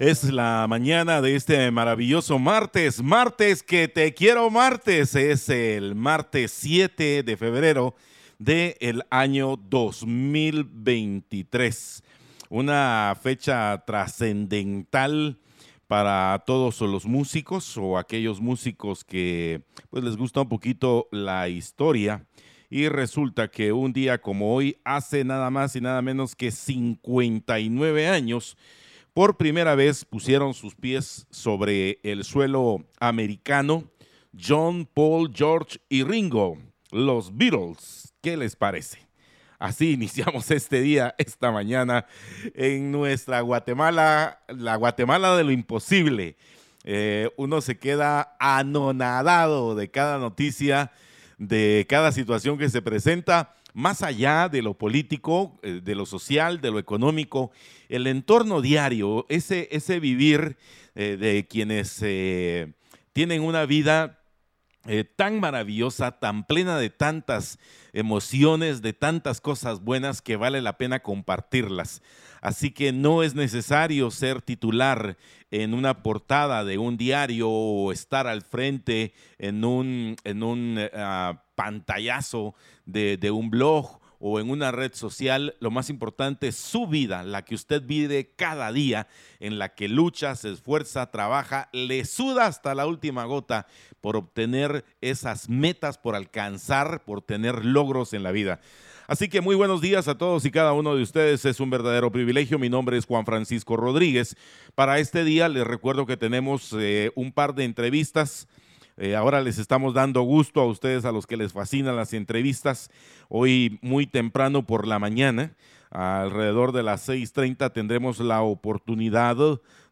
Es la mañana de este maravilloso martes, martes que te quiero martes. Es el martes 7 de febrero del año 2023. Una fecha trascendental para todos los músicos o aquellos músicos que pues les gusta un poquito la historia. Y resulta que un día como hoy, hace nada más y nada menos que 59 años, por primera vez pusieron sus pies sobre el suelo americano John, Paul, George y Ringo, los Beatles. ¿Qué les parece? Así iniciamos este día, esta mañana, en nuestra Guatemala, la Guatemala de lo imposible. Eh, uno se queda anonadado de cada noticia, de cada situación que se presenta más allá de lo político, eh, de lo social, de lo económico, el entorno diario, ese, ese vivir eh, de quienes eh, tienen una vida tan maravillosa, tan plena de tantas emociones, de tantas cosas buenas que vale la pena compartirlas. Así que no es necesario ser titular en una portada de un diario o estar al frente en un, en un ah, pantallazo de, un blog o en una red social, lo más importante es su vida, la que usted vive cada día, en la que lucha, se esfuerza, trabaja, le suda hasta la última gota por obtener esas metas, por alcanzar, por tener logros en la vida. Así que muy buenos días a todos y cada uno de ustedes. Es un verdadero privilegio. Mi nombre es Juan Francisco Rodríguez. Para este día les recuerdo que tenemos eh, un par de entrevistas eh, ahora les estamos dando gusto a ustedes, a los que les fascinan las entrevistas. Hoy muy temprano por la mañana, alrededor de las 6.30, tendremos la oportunidad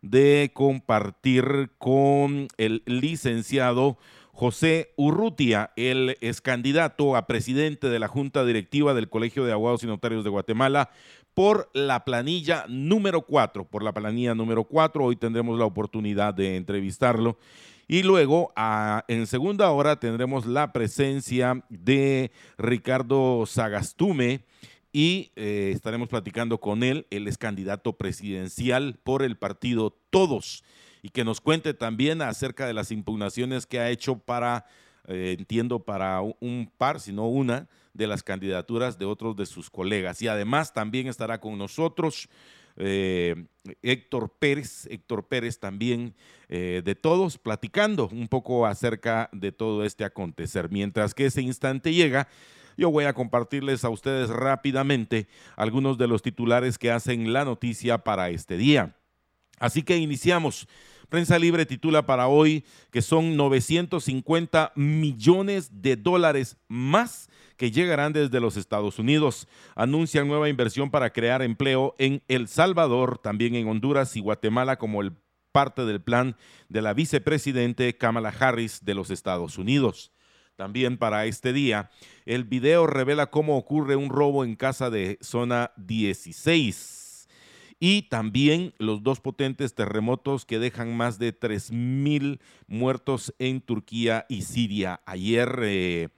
de compartir con el licenciado José Urrutia. Él es candidato a presidente de la Junta Directiva del Colegio de Abogados y Notarios de Guatemala por la planilla número 4. Por la planilla número 4, hoy tendremos la oportunidad de entrevistarlo. Y luego, en segunda hora, tendremos la presencia de Ricardo Sagastume y eh, estaremos platicando con él. Él es candidato presidencial por el partido Todos y que nos cuente también acerca de las impugnaciones que ha hecho para, eh, entiendo, para un par, si no una, de las candidaturas de otros de sus colegas. Y además también estará con nosotros eh, Héctor Pérez, Héctor Pérez también eh, de todos, platicando un poco acerca de todo este acontecer. Mientras que ese instante llega, yo voy a compartirles a ustedes rápidamente algunos de los titulares que hacen la noticia para este día. Así que iniciamos. Prensa Libre titula para hoy que son 950 millones de dólares más que llegarán desde los Estados Unidos. Anuncian nueva inversión para crear empleo en El Salvador, también en Honduras y Guatemala como parte del plan de la vicepresidente Kamala Harris de los Estados Unidos. También para este día, el video revela cómo ocurre un robo en casa de zona 16 y también los dos potentes terremotos que dejan más de 3.000 muertos en Turquía y Siria. Ayer eh,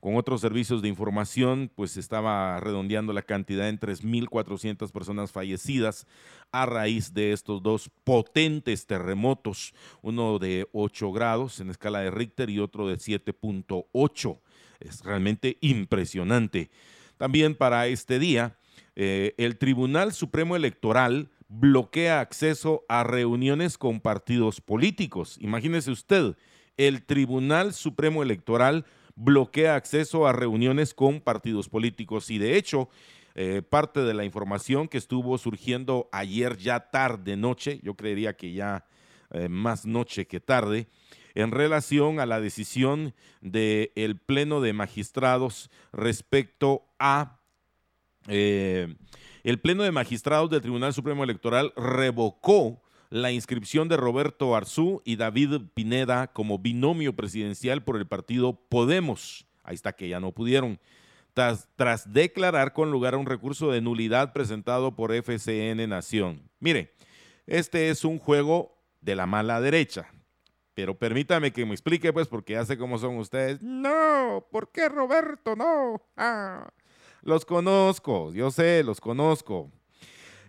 con otros servicios de información, pues estaba redondeando la cantidad en 3.400 personas fallecidas a raíz de estos dos potentes terremotos, uno de 8 grados en escala de Richter y otro de 7.8. Es realmente impresionante. También para este día, eh, el Tribunal Supremo Electoral bloquea acceso a reuniones con partidos políticos. Imagínese usted, el Tribunal Supremo Electoral bloquea acceso a reuniones con partidos políticos y de hecho eh, parte de la información que estuvo surgiendo ayer ya tarde noche, yo creería que ya eh, más noche que tarde, en relación a la decisión del Pleno de Magistrados respecto a... Eh, el Pleno de Magistrados del Tribunal Supremo Electoral revocó la inscripción de Roberto Arzú y David Pineda como binomio presidencial por el partido Podemos. Ahí está que ya no pudieron. Tras, tras declarar con lugar a un recurso de nulidad presentado por FCN Nación. Mire, este es un juego de la mala derecha. Pero permítame que me explique, pues, porque ya sé cómo son ustedes. No, ¿por qué Roberto? No. Ah, los conozco, yo sé, los conozco.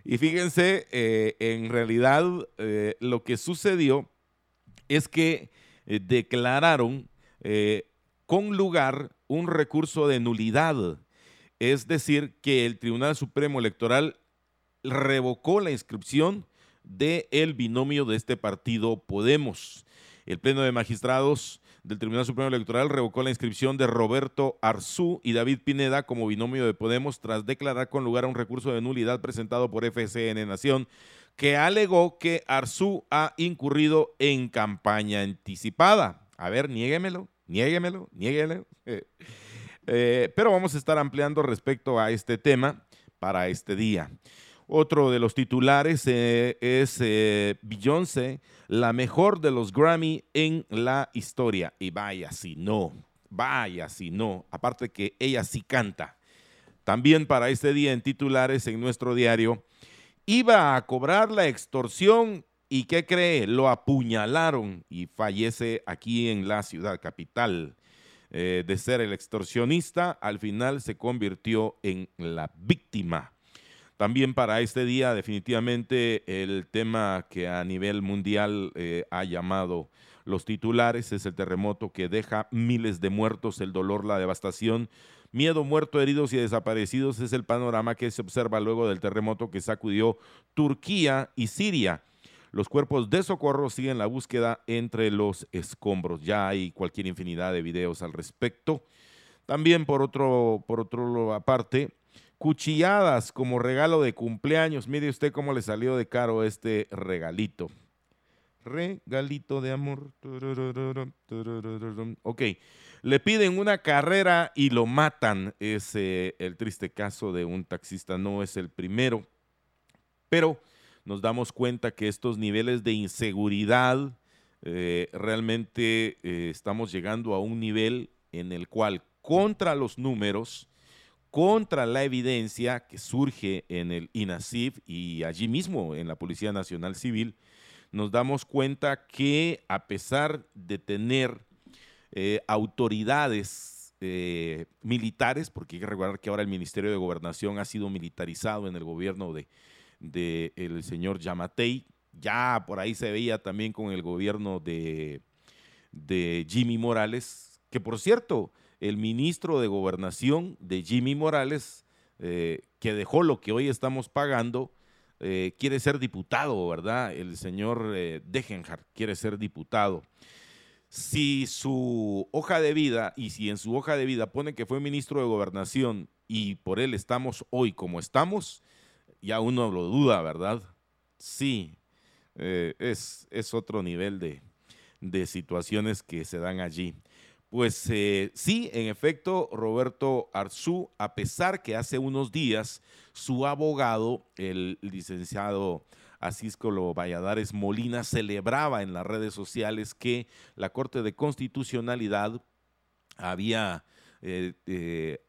Y fíjense, eh, en realidad eh, lo que sucedió es que eh, declararon con lugar un recurso de nulidad. Es decir, que el Tribunal Supremo Electoral revocó la inscripción del binomio de este partido Podemos. El Pleno de Magistrados del Tribunal Supremo Electoral revocó la inscripción de Roberto Arzú y David Pineda como binomio de Podemos tras declarar con lugar a un recurso de nulidad presentado por FCN Nación que alegó que Arzú ha incurrido en campaña anticipada. A ver, niéguemelo, niéguemelo, niéguemelo. Eh, pero vamos a estar ampliando respecto a este tema para este día. Otro de los titulares eh, es eh, Beyoncé, la mejor de los Grammy en la historia. Y vaya si no, vaya si no. Aparte que ella sí canta. También para este día en titulares en nuestro diario, iba a cobrar la extorsión y ¿qué cree? Lo apuñalaron y fallece aquí en la ciudad capital. Eh, de ser el extorsionista, al final se convirtió en la víctima. También para este día, definitivamente, el tema que a nivel mundial eh, ha llamado los titulares es el terremoto que deja miles de muertos, el dolor, la devastación. Miedo, muerto, heridos y desaparecidos es el panorama que se observa luego del terremoto que sacudió Turquía y Siria. Los cuerpos de socorro siguen la búsqueda entre los escombros. Ya hay cualquier infinidad de videos al respecto. También por otro, por otro aparte, cuchilladas como regalo de cumpleaños. Mire usted cómo le salió de caro este regalito. Regalito de amor. Ok, le piden una carrera y lo matan. Es eh, el triste caso de un taxista, no es el primero. Pero nos damos cuenta que estos niveles de inseguridad eh, realmente eh, estamos llegando a un nivel en el cual contra los números contra la evidencia que surge en el INASIF y allí mismo en la Policía Nacional Civil, nos damos cuenta que a pesar de tener eh, autoridades eh, militares, porque hay que recordar que ahora el Ministerio de Gobernación ha sido militarizado en el gobierno de, señor Yamatei, ya por ahí se veía también con el gobierno de Jimmy Morales, que por cierto, el ministro de Gobernación de Jimmy Morales, eh, que dejó lo que hoy estamos pagando, eh, quiere ser diputado, ¿verdad? El señor eh, Degenhardt quiere ser diputado. Si su hoja de vida, y si en su hoja de vida pone que fue ministro de Gobernación y por él estamos hoy como estamos, ya uno lo duda, ¿verdad? Sí, es, es, otro nivel de, de situaciones que se dan allí. Pues eh, sí, en efecto, Roberto Arzú, a pesar que hace unos días su abogado, el licenciado Asíscolo Valladares Molina, celebraba en las redes sociales que la Corte de Constitucionalidad había eh, eh,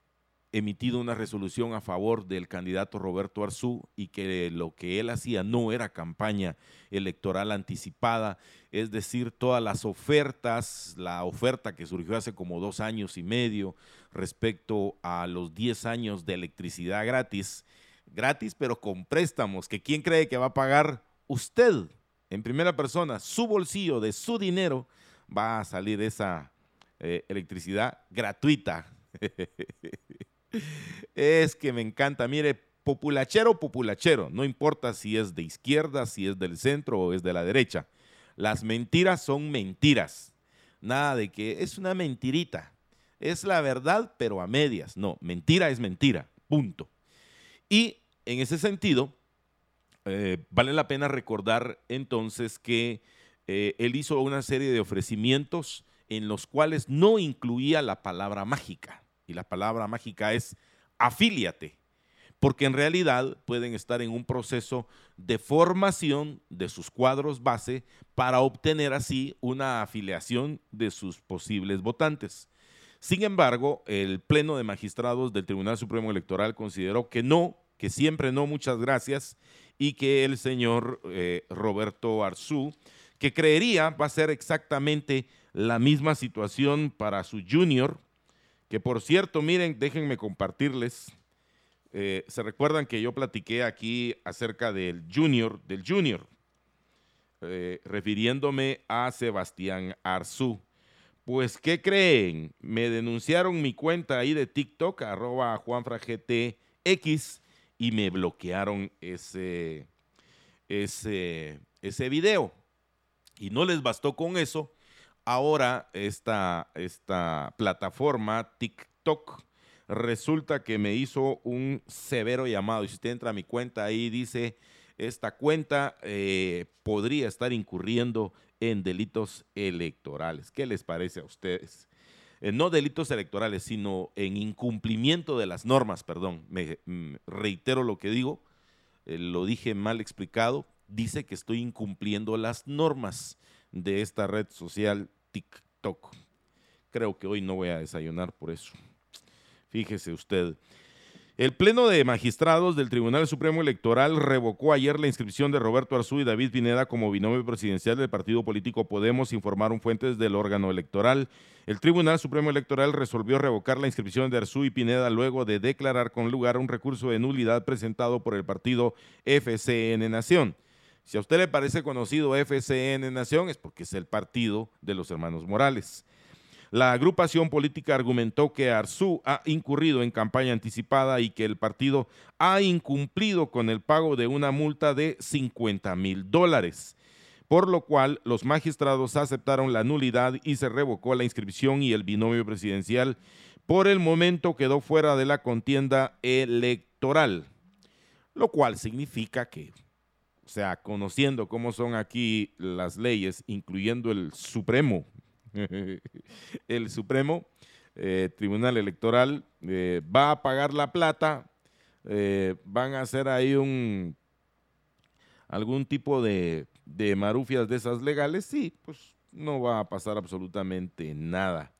emitido una resolución a favor del candidato Roberto Arzú y que lo que él hacía no era campaña electoral anticipada, es decir, todas las ofertas, la oferta que surgió hace como dos años y medio respecto a los 10 años de electricidad gratis, gratis pero con préstamos, que quién cree que va a pagar usted en primera persona, su bolsillo, de su dinero, va a salir esa eh, electricidad gratuita. es que me encanta. Mire, populachero, populachero. No importa si es de izquierda, si es del centro o es de la derecha. Las mentiras son mentiras. Nada de que es una mentirita. Es la verdad, pero a medias. No, mentira es mentira. Punto. Y en ese sentido, eh, vale la pena recordar entonces que eh, él hizo una serie de ofrecimientos en los cuales no incluía la palabra mágica y la palabra mágica es afíliate. porque en realidad pueden estar en un proceso de formación de sus cuadros base para obtener así una afiliación de sus posibles votantes. Sin embargo, el Pleno de Magistrados del Tribunal Supremo Electoral consideró que no, que siempre no, muchas gracias, y que el señor eh, Roberto Arzú, que creería va a ser exactamente la misma situación para su junior, que por cierto, miren, déjenme compartirles, eh, se recuerdan que yo platiqué aquí acerca del junior, del junior, eh, refiriéndome a Sebastián Arzú. Pues, ¿qué creen? Me denunciaron mi cuenta ahí de TikTok, arroba juanfragtx, y me bloquearon ese, ese, ese video. Y no les bastó con eso. Ahora esta, esta plataforma TikTok resulta que me hizo un severo llamado. Y si usted entra a mi cuenta ahí dice, esta cuenta eh, podría estar incurriendo en delitos electorales. ¿Qué les parece a ustedes? Eh, no delitos electorales, sino en incumplimiento de las normas, perdón. Mm, reitero lo que digo, eh, lo dije mal explicado. Dice que estoy incumpliendo las normas de esta red social TikTok. Creo que hoy no voy a desayunar por eso. Fíjese usted. El Pleno de Magistrados del Tribunal Supremo Electoral revocó ayer la inscripción de Roberto Arzú y David Pineda como binomio presidencial del partido político Podemos, informaron fuentes del órgano electoral. El Tribunal Supremo Electoral resolvió revocar la inscripción de Arzú y Pineda luego de declarar con lugar un recurso de nulidad presentado por el partido FCN Nación. Si a usted le parece conocido FCN Nación es porque es el partido de los hermanos Morales. La agrupación política argumentó que Arzú ha incurrido en campaña anticipada y que el partido ha incumplido con el pago de una multa de 50 mil dólares, por lo cual los magistrados aceptaron la nulidad y se revocó la inscripción y el binomio presidencial por el momento quedó fuera de la contienda electoral, lo cual significa que, o sea, conociendo cómo son aquí las leyes, incluyendo el Supremo el Supremo eh, Tribunal Electoral eh, va a pagar la plata, eh, van a hacer ahí un algún tipo de, de, marufias de esas legales, sí, pues no va a pasar absolutamente nada.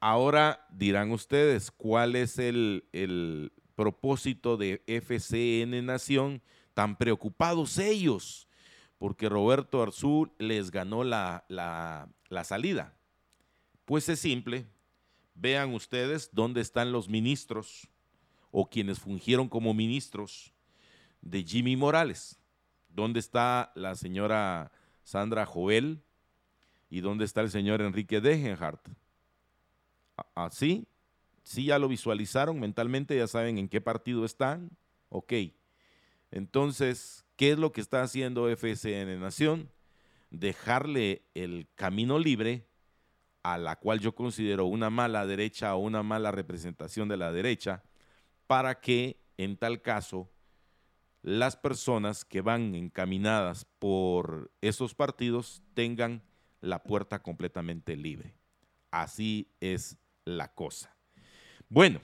Ahora dirán ustedes cuál es el, el propósito de FCN Nación, tan preocupados ellos porque Roberto Arzú les ganó la, la salida. Pues es simple, vean ustedes dónde están los ministros o quienes fungieron como ministros de Jimmy Morales. ¿Dónde está la señora Sandra Joel y dónde está el señor Enrique Degenhardt? ¿Así? ¿Sí ya lo visualizaron mentalmente? ¿Ya saben en qué partido están? Ok. Entonces, ¿qué es lo que está haciendo FSN Nación? dejarle el camino libre a la cual yo considero una mala derecha o una mala representación de la derecha, para que en tal caso las personas que van encaminadas por esos partidos tengan la puerta completamente libre. Así es la cosa. Bueno,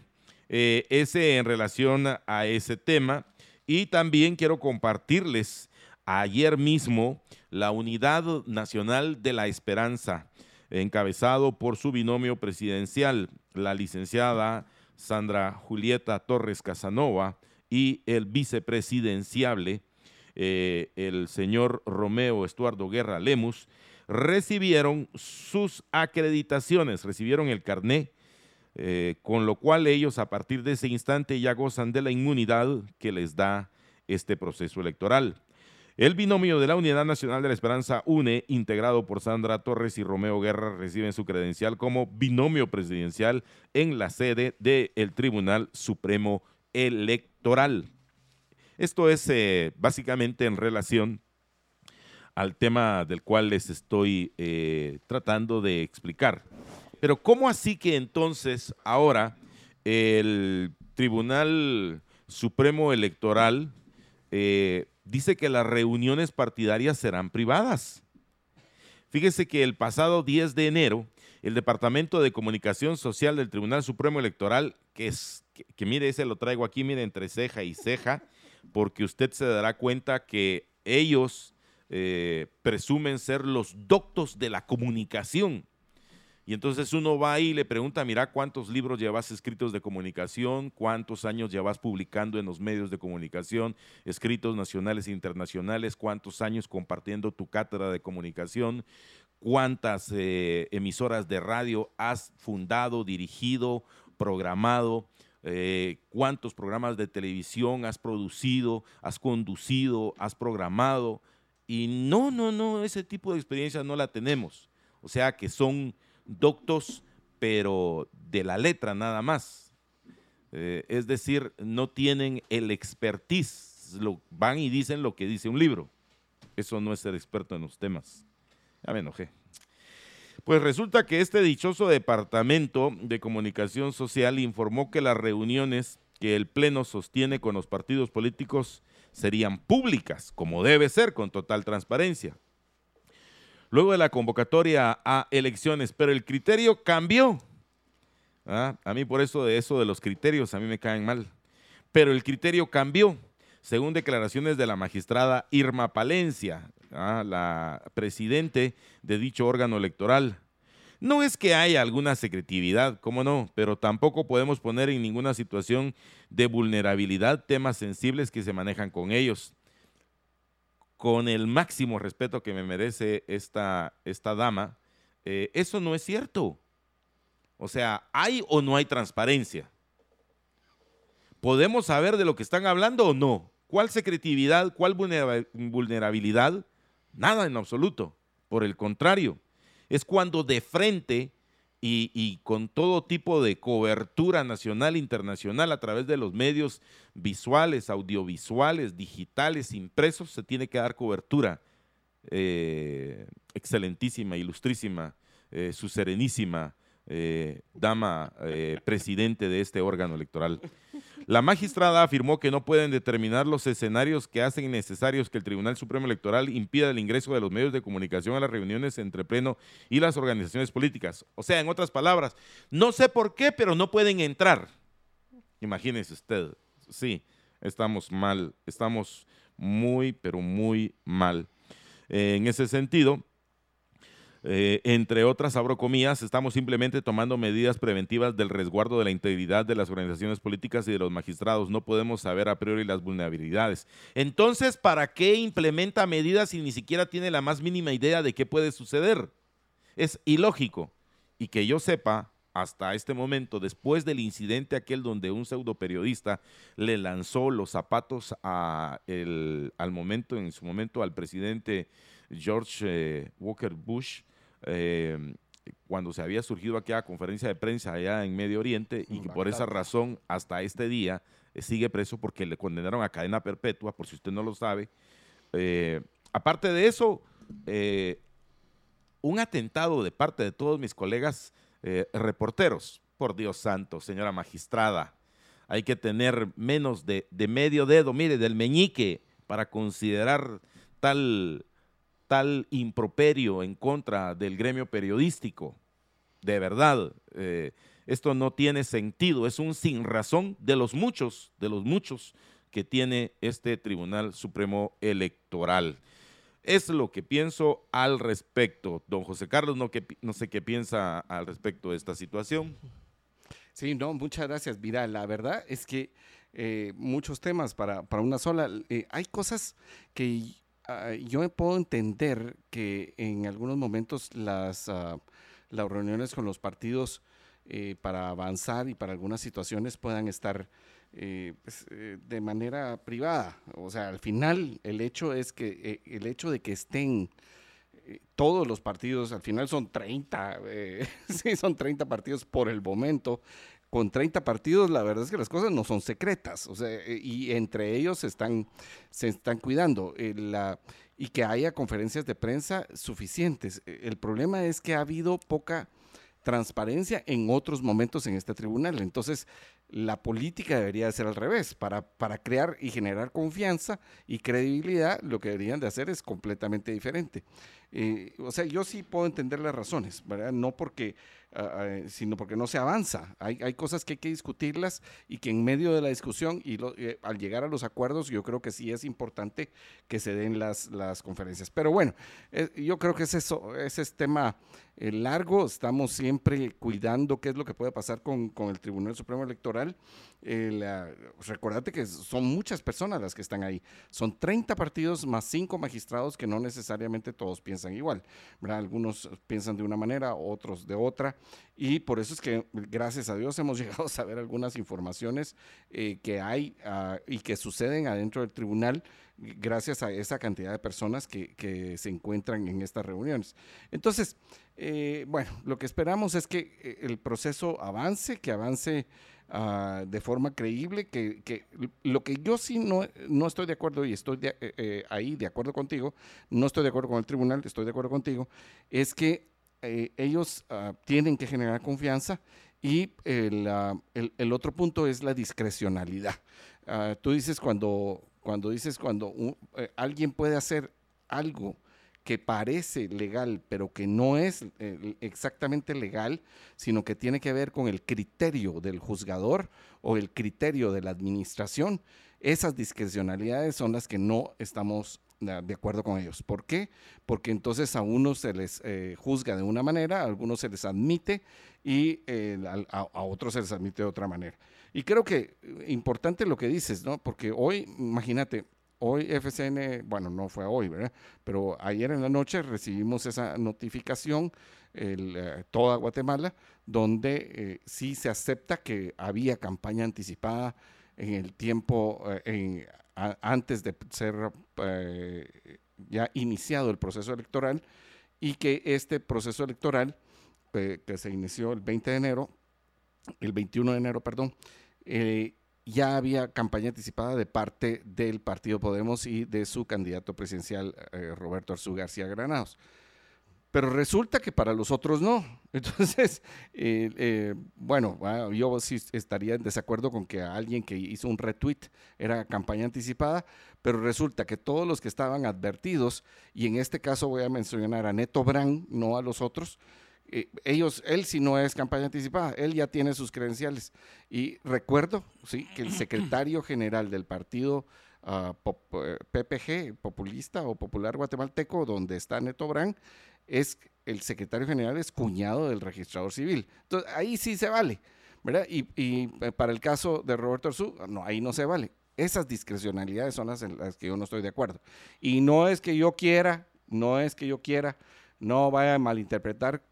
eh, ese en relación a ese tema. Y también quiero compartirles ayer mismo la Unidad Nacional de la Esperanza, encabezado por su binomio presidencial, la licenciada Sandra Julieta Torres Casanova y el vicepresidenciable, eh, el señor Romeo Estuardo Guerra Lemus, recibieron sus acreditaciones, recibieron el carné, eh, con lo cual ellos a partir de ese instante ya gozan de la inmunidad que les da este proceso electoral. El binomio de la Unidad Nacional de la Esperanza UNE, integrado por Sandra Torres y Romeo Guerra, reciben su credencial como binomio presidencial en la sede del Tribunal Supremo Electoral. Esto es eh, básicamente en relación al tema del cual les estoy eh, tratando de explicar. Pero ¿cómo así que entonces ahora el Tribunal Supremo Electoral eh, dice que las reuniones partidarias serán privadas. Fíjese que el pasado 10 de enero, el Departamento de Comunicación Social del Tribunal Supremo Electoral, que es, que, mire, ese lo traigo aquí, mire, entre ceja y ceja, porque usted se dará cuenta que ellos eh, presumen ser los doctos de la comunicación. Y entonces uno va ahí y le pregunta, mira, ¿cuántos libros llevas escritos de comunicación? ¿Cuántos años llevas publicando en los medios de comunicación, escritos nacionales e internacionales? ¿Cuántos años compartiendo tu cátedra de comunicación? ¿Cuántas eh, emisoras de radio has fundado, dirigido, programado? Eh, cuántos programas de televisión has producido, has conducido, has programado. Y no, no, no, ese tipo de experiencia no la tenemos. O sea que son doctos, pero de la letra nada más. Eh, es decir, no tienen el expertise, lo, van y dicen lo que dice un libro. Eso no es ser experto en los temas. Ya me enojé. Pues resulta que este dichoso departamento de comunicación social informó que las reuniones que el Pleno sostiene con los partidos políticos serían públicas, como debe ser, con total transparencia. Luego de la convocatoria a elecciones, pero el criterio cambió. ¿Ah? A mí por eso de eso de los criterios, a mí me caen mal. Pero el criterio cambió, según declaraciones de la magistrada Irma Palencia, la presidente de dicho órgano electoral. No es que haya alguna secretividad, cómo no, pero tampoco podemos poner en ninguna situación de vulnerabilidad temas sensibles que se manejan con ellos. Con el máximo respeto que me merece esta, esta dama, eh, eso no es cierto. O sea, ¿hay o no hay transparencia? ¿Podemos saber de lo que están hablando o no? ¿Cuál secretividad, cuál vulnerabilidad? Nada en absoluto. Por el contrario, es cuando de frente y, con todo tipo de cobertura nacional internacional a través de los medios visuales, audiovisuales, digitales, impresos, se tiene que dar cobertura. Eh, excelentísima, ilustrísima, eh, su serenísima eh, dama presidente de este órgano electoral. La magistrada afirmó que no pueden determinar los escenarios que hacen necesarios que el Tribunal Supremo Electoral impida el ingreso de los medios de comunicación a las reuniones entre Pleno y las organizaciones políticas. O sea, en otras palabras, no sé por qué, pero no pueden entrar. Imagínese usted, sí, estamos mal, estamos muy, pero muy mal. en ese sentido, eh, entre otras, abro comillas, estamos simplemente tomando medidas preventivas del resguardo de la integridad de las organizaciones políticas y de los magistrados. No podemos saber a priori las vulnerabilidades. Entonces, ¿para qué implementa medidas si ni siquiera tiene la más mínima idea de qué puede suceder? Es ilógico. Y que yo sepa, hasta este momento, después del incidente aquel donde un pseudo periodista le lanzó los zapatos a al momento, en su momento, al presidente George eh, Walker Bush, eh, cuando se había surgido aquella conferencia de prensa allá en Medio Oriente y que por esa razón hasta este día eh, sigue preso porque le condenaron a cadena perpetua, por si usted no lo sabe. Eh, aparte de eso, un atentado de parte de todos mis colegas reporteros, por Dios santo, señora magistrada, hay que tener menos de, de medio dedo, mire, del meñique para considerar tal tal improperio en contra del gremio periodístico. De verdad, eh, esto no tiene sentido, es un sin razón de los muchos, de los muchos que tiene este Tribunal Supremo Electoral. Es lo que pienso al respecto. Don José Carlos, no, sé qué piensa al respecto de esta situación. Sí, no, muchas gracias. Mira, la verdad es que eh, muchos temas para, para una sola. Eh, hay cosas que Ah, yo puedo entender que en algunos momentos las, ah, las reuniones con los partidos eh, para avanzar y para algunas situaciones puedan estar eh, pues, eh, de manera privada. O sea, al final el hecho es que el hecho de que estén todos los partidos, al final son 30, sí, son 30 partidos por el momento, con 30 partidos, la verdad es que las cosas no son secretas, o sea, eh, y entre ellos se están, se están cuidando. Eh, y que haya conferencias de prensa suficientes. Eh, el problema es que ha habido poca transparencia en otros momentos en este tribunal. Entonces, la política debería ser al revés. Para, para crear y generar confianza y credibilidad, lo que deberían de hacer es completamente diferente. Eh, o sea, yo sí puedo entender las razones, ¿verdad? No porque, sino porque no se avanza. Hay, hay, cosas que hay que discutirlas y que en medio de la discusión y eh, al llegar a los acuerdos, yo creo que sí es importante que se den las, las conferencias. Pero bueno, eh, yo creo que es eso, ese es tema largo. Estamos siempre cuidando qué es lo que puede pasar con, con el Tribunal Supremo Electoral. Eh, recordate que son muchas personas las que están ahí. Son 30 partidos más 5 magistrados que no necesariamente todos piensan igual. Algunos piensan de una manera, otros de otra. Y por eso es que, gracias a Dios, hemos llegado a saber algunas informaciones eh, que hay ah, y que suceden adentro del tribunal gracias a esa cantidad de personas que, se encuentran en estas reuniones. Entonces, eh, bueno, lo que esperamos es que eh, el proceso avance, que avance uh, de forma creíble, que, que, lo que yo sí no, no estoy de acuerdo y estoy de, eh, ahí de acuerdo contigo, no estoy de acuerdo con el tribunal, estoy de acuerdo contigo, es que ellos uh, tienen que generar confianza y el, uh, el, el, otro punto es la discrecionalidad. tú dices cuando, cuando dices cuando un, alguien puede hacer algo que parece legal, pero que no es eh, exactamente legal, sino que tiene que ver con el criterio del juzgador o el criterio de la administración, esas discrecionalidades son las que no estamos de acuerdo con ellos. ¿Por qué? Porque entonces a unos se les eh, juzga de una manera, a algunos se les admite y eh, a, otros se les admite de otra manera. Y creo que importante lo que dices, ¿no? Porque hoy, imagínate, Hoy FCN, bueno, no fue hoy, ¿verdad? Pero ayer en la noche recibimos esa notificación, el, eh, toda Guatemala, donde eh, sí se acepta que había campaña anticipada en el tiempo, eh, antes de ser ya iniciado el proceso electoral y que este proceso electoral, que se inició el 20 de enero, el 21 de enero, perdón, ya había campaña anticipada de parte del Partido Podemos y de su candidato presidencial, eh, Roberto Arzú García Granados. Pero resulta que para los otros no. Entonces, eh, eh, bueno, ah, yo sí estaría en desacuerdo con que alguien que hizo un retweet era campaña anticipada, pero resulta que todos los que estaban advertidos, y en este caso voy a mencionar a Neto Brand, no a los otros, eh, ellos, él si no es campaña anticipada, él ya tiene sus credenciales. Y recuerdo, sí, que el secretario general del partido PPG, eh, populista o popular guatemalteco, donde está Neto Brand, es el secretario general es cuñado del registrador civil. Entonces, ahí sí se vale, ¿verdad? Y, y eh, para el caso de Roberto Arzú, no, ahí no se vale. Esas discrecionalidades son las en las que yo no estoy de acuerdo. Y no es que yo quiera, no es que yo quiera, no vaya a malinterpretar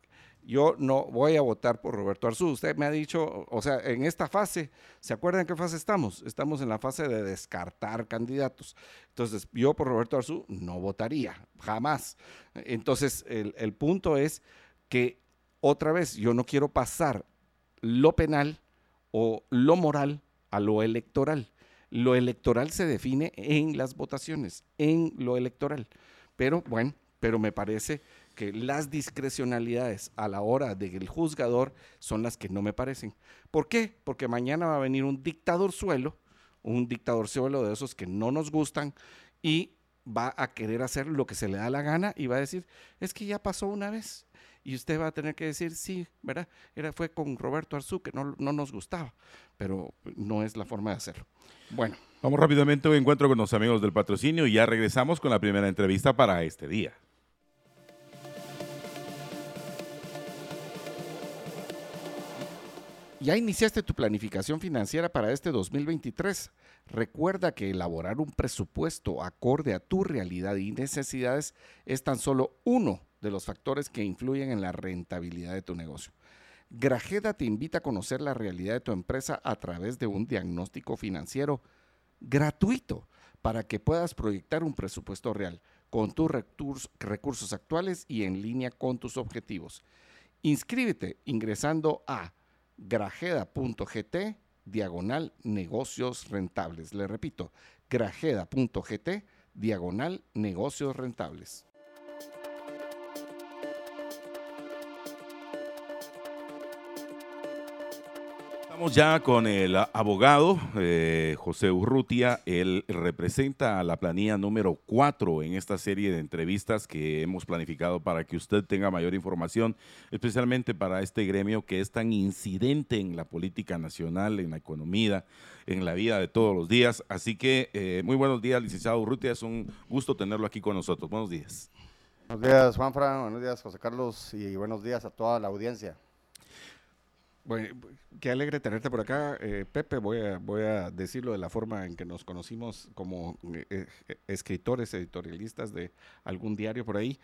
yo no voy a votar por Roberto Arzú. Usted me ha dicho, o sea, en esta fase, ¿se acuerdan en qué fase estamos? Estamos en la fase de descartar candidatos. Entonces, yo por Roberto Arzú no votaría, jamás. Entonces, el, el punto es que, otra vez, yo no quiero pasar lo penal o lo moral a lo electoral. Lo electoral se define en las votaciones, en lo electoral. Pero bueno, pero me parece que las discrecionalidades a la hora del juzgador son las que no me parecen. ¿Por qué? Porque mañana va a venir un dictador suelo, un dictador suelo de esos que no nos gustan y va a querer hacer lo que se le da la gana y va a decir, es que ya pasó una vez. Y usted va a tener que decir, sí, ¿verdad? Era, fue con Roberto Arzú, que no, no nos gustaba, pero no es la forma de hacerlo. Bueno. Vamos rápidamente a un encuentro con los amigos del patrocinio y ya regresamos con la primera entrevista para este día. ¿Ya iniciaste tu planificación financiera para este 2023? Recuerda que elaborar un presupuesto acorde a tu realidad y necesidades es tan solo uno de los factores que influyen en la rentabilidad de tu negocio. Grajeda te invita a conocer la realidad de tu empresa a través de un diagnóstico financiero gratuito para que puedas proyectar un presupuesto real con tus recursos actuales y en línea con tus objetivos. Inscríbete ingresando a grajeda.gt diagonal negocios rentables. Le repito, grajeda.gt diagonal negocios rentables. Vamos ya con el abogado eh, José Urrutia. Él representa a la planilla número 4 en esta serie de entrevistas que hemos planificado para que usted tenga mayor información, especialmente para este gremio que es tan incidente en la política nacional, en la economía, en la vida de todos los días. Así que eh, muy buenos días, licenciado Urrutia. Es un gusto tenerlo aquí con nosotros. Buenos días. Buenos días, Juanfra. Buenos días, José Carlos. Y buenos días a toda la audiencia. Bueno, qué alegre tenerte por acá, eh, Pepe. Voy a, voy a decirlo de la forma en que nos conocimos como eh, eh, escritores, editorialistas de algún diario por ahí.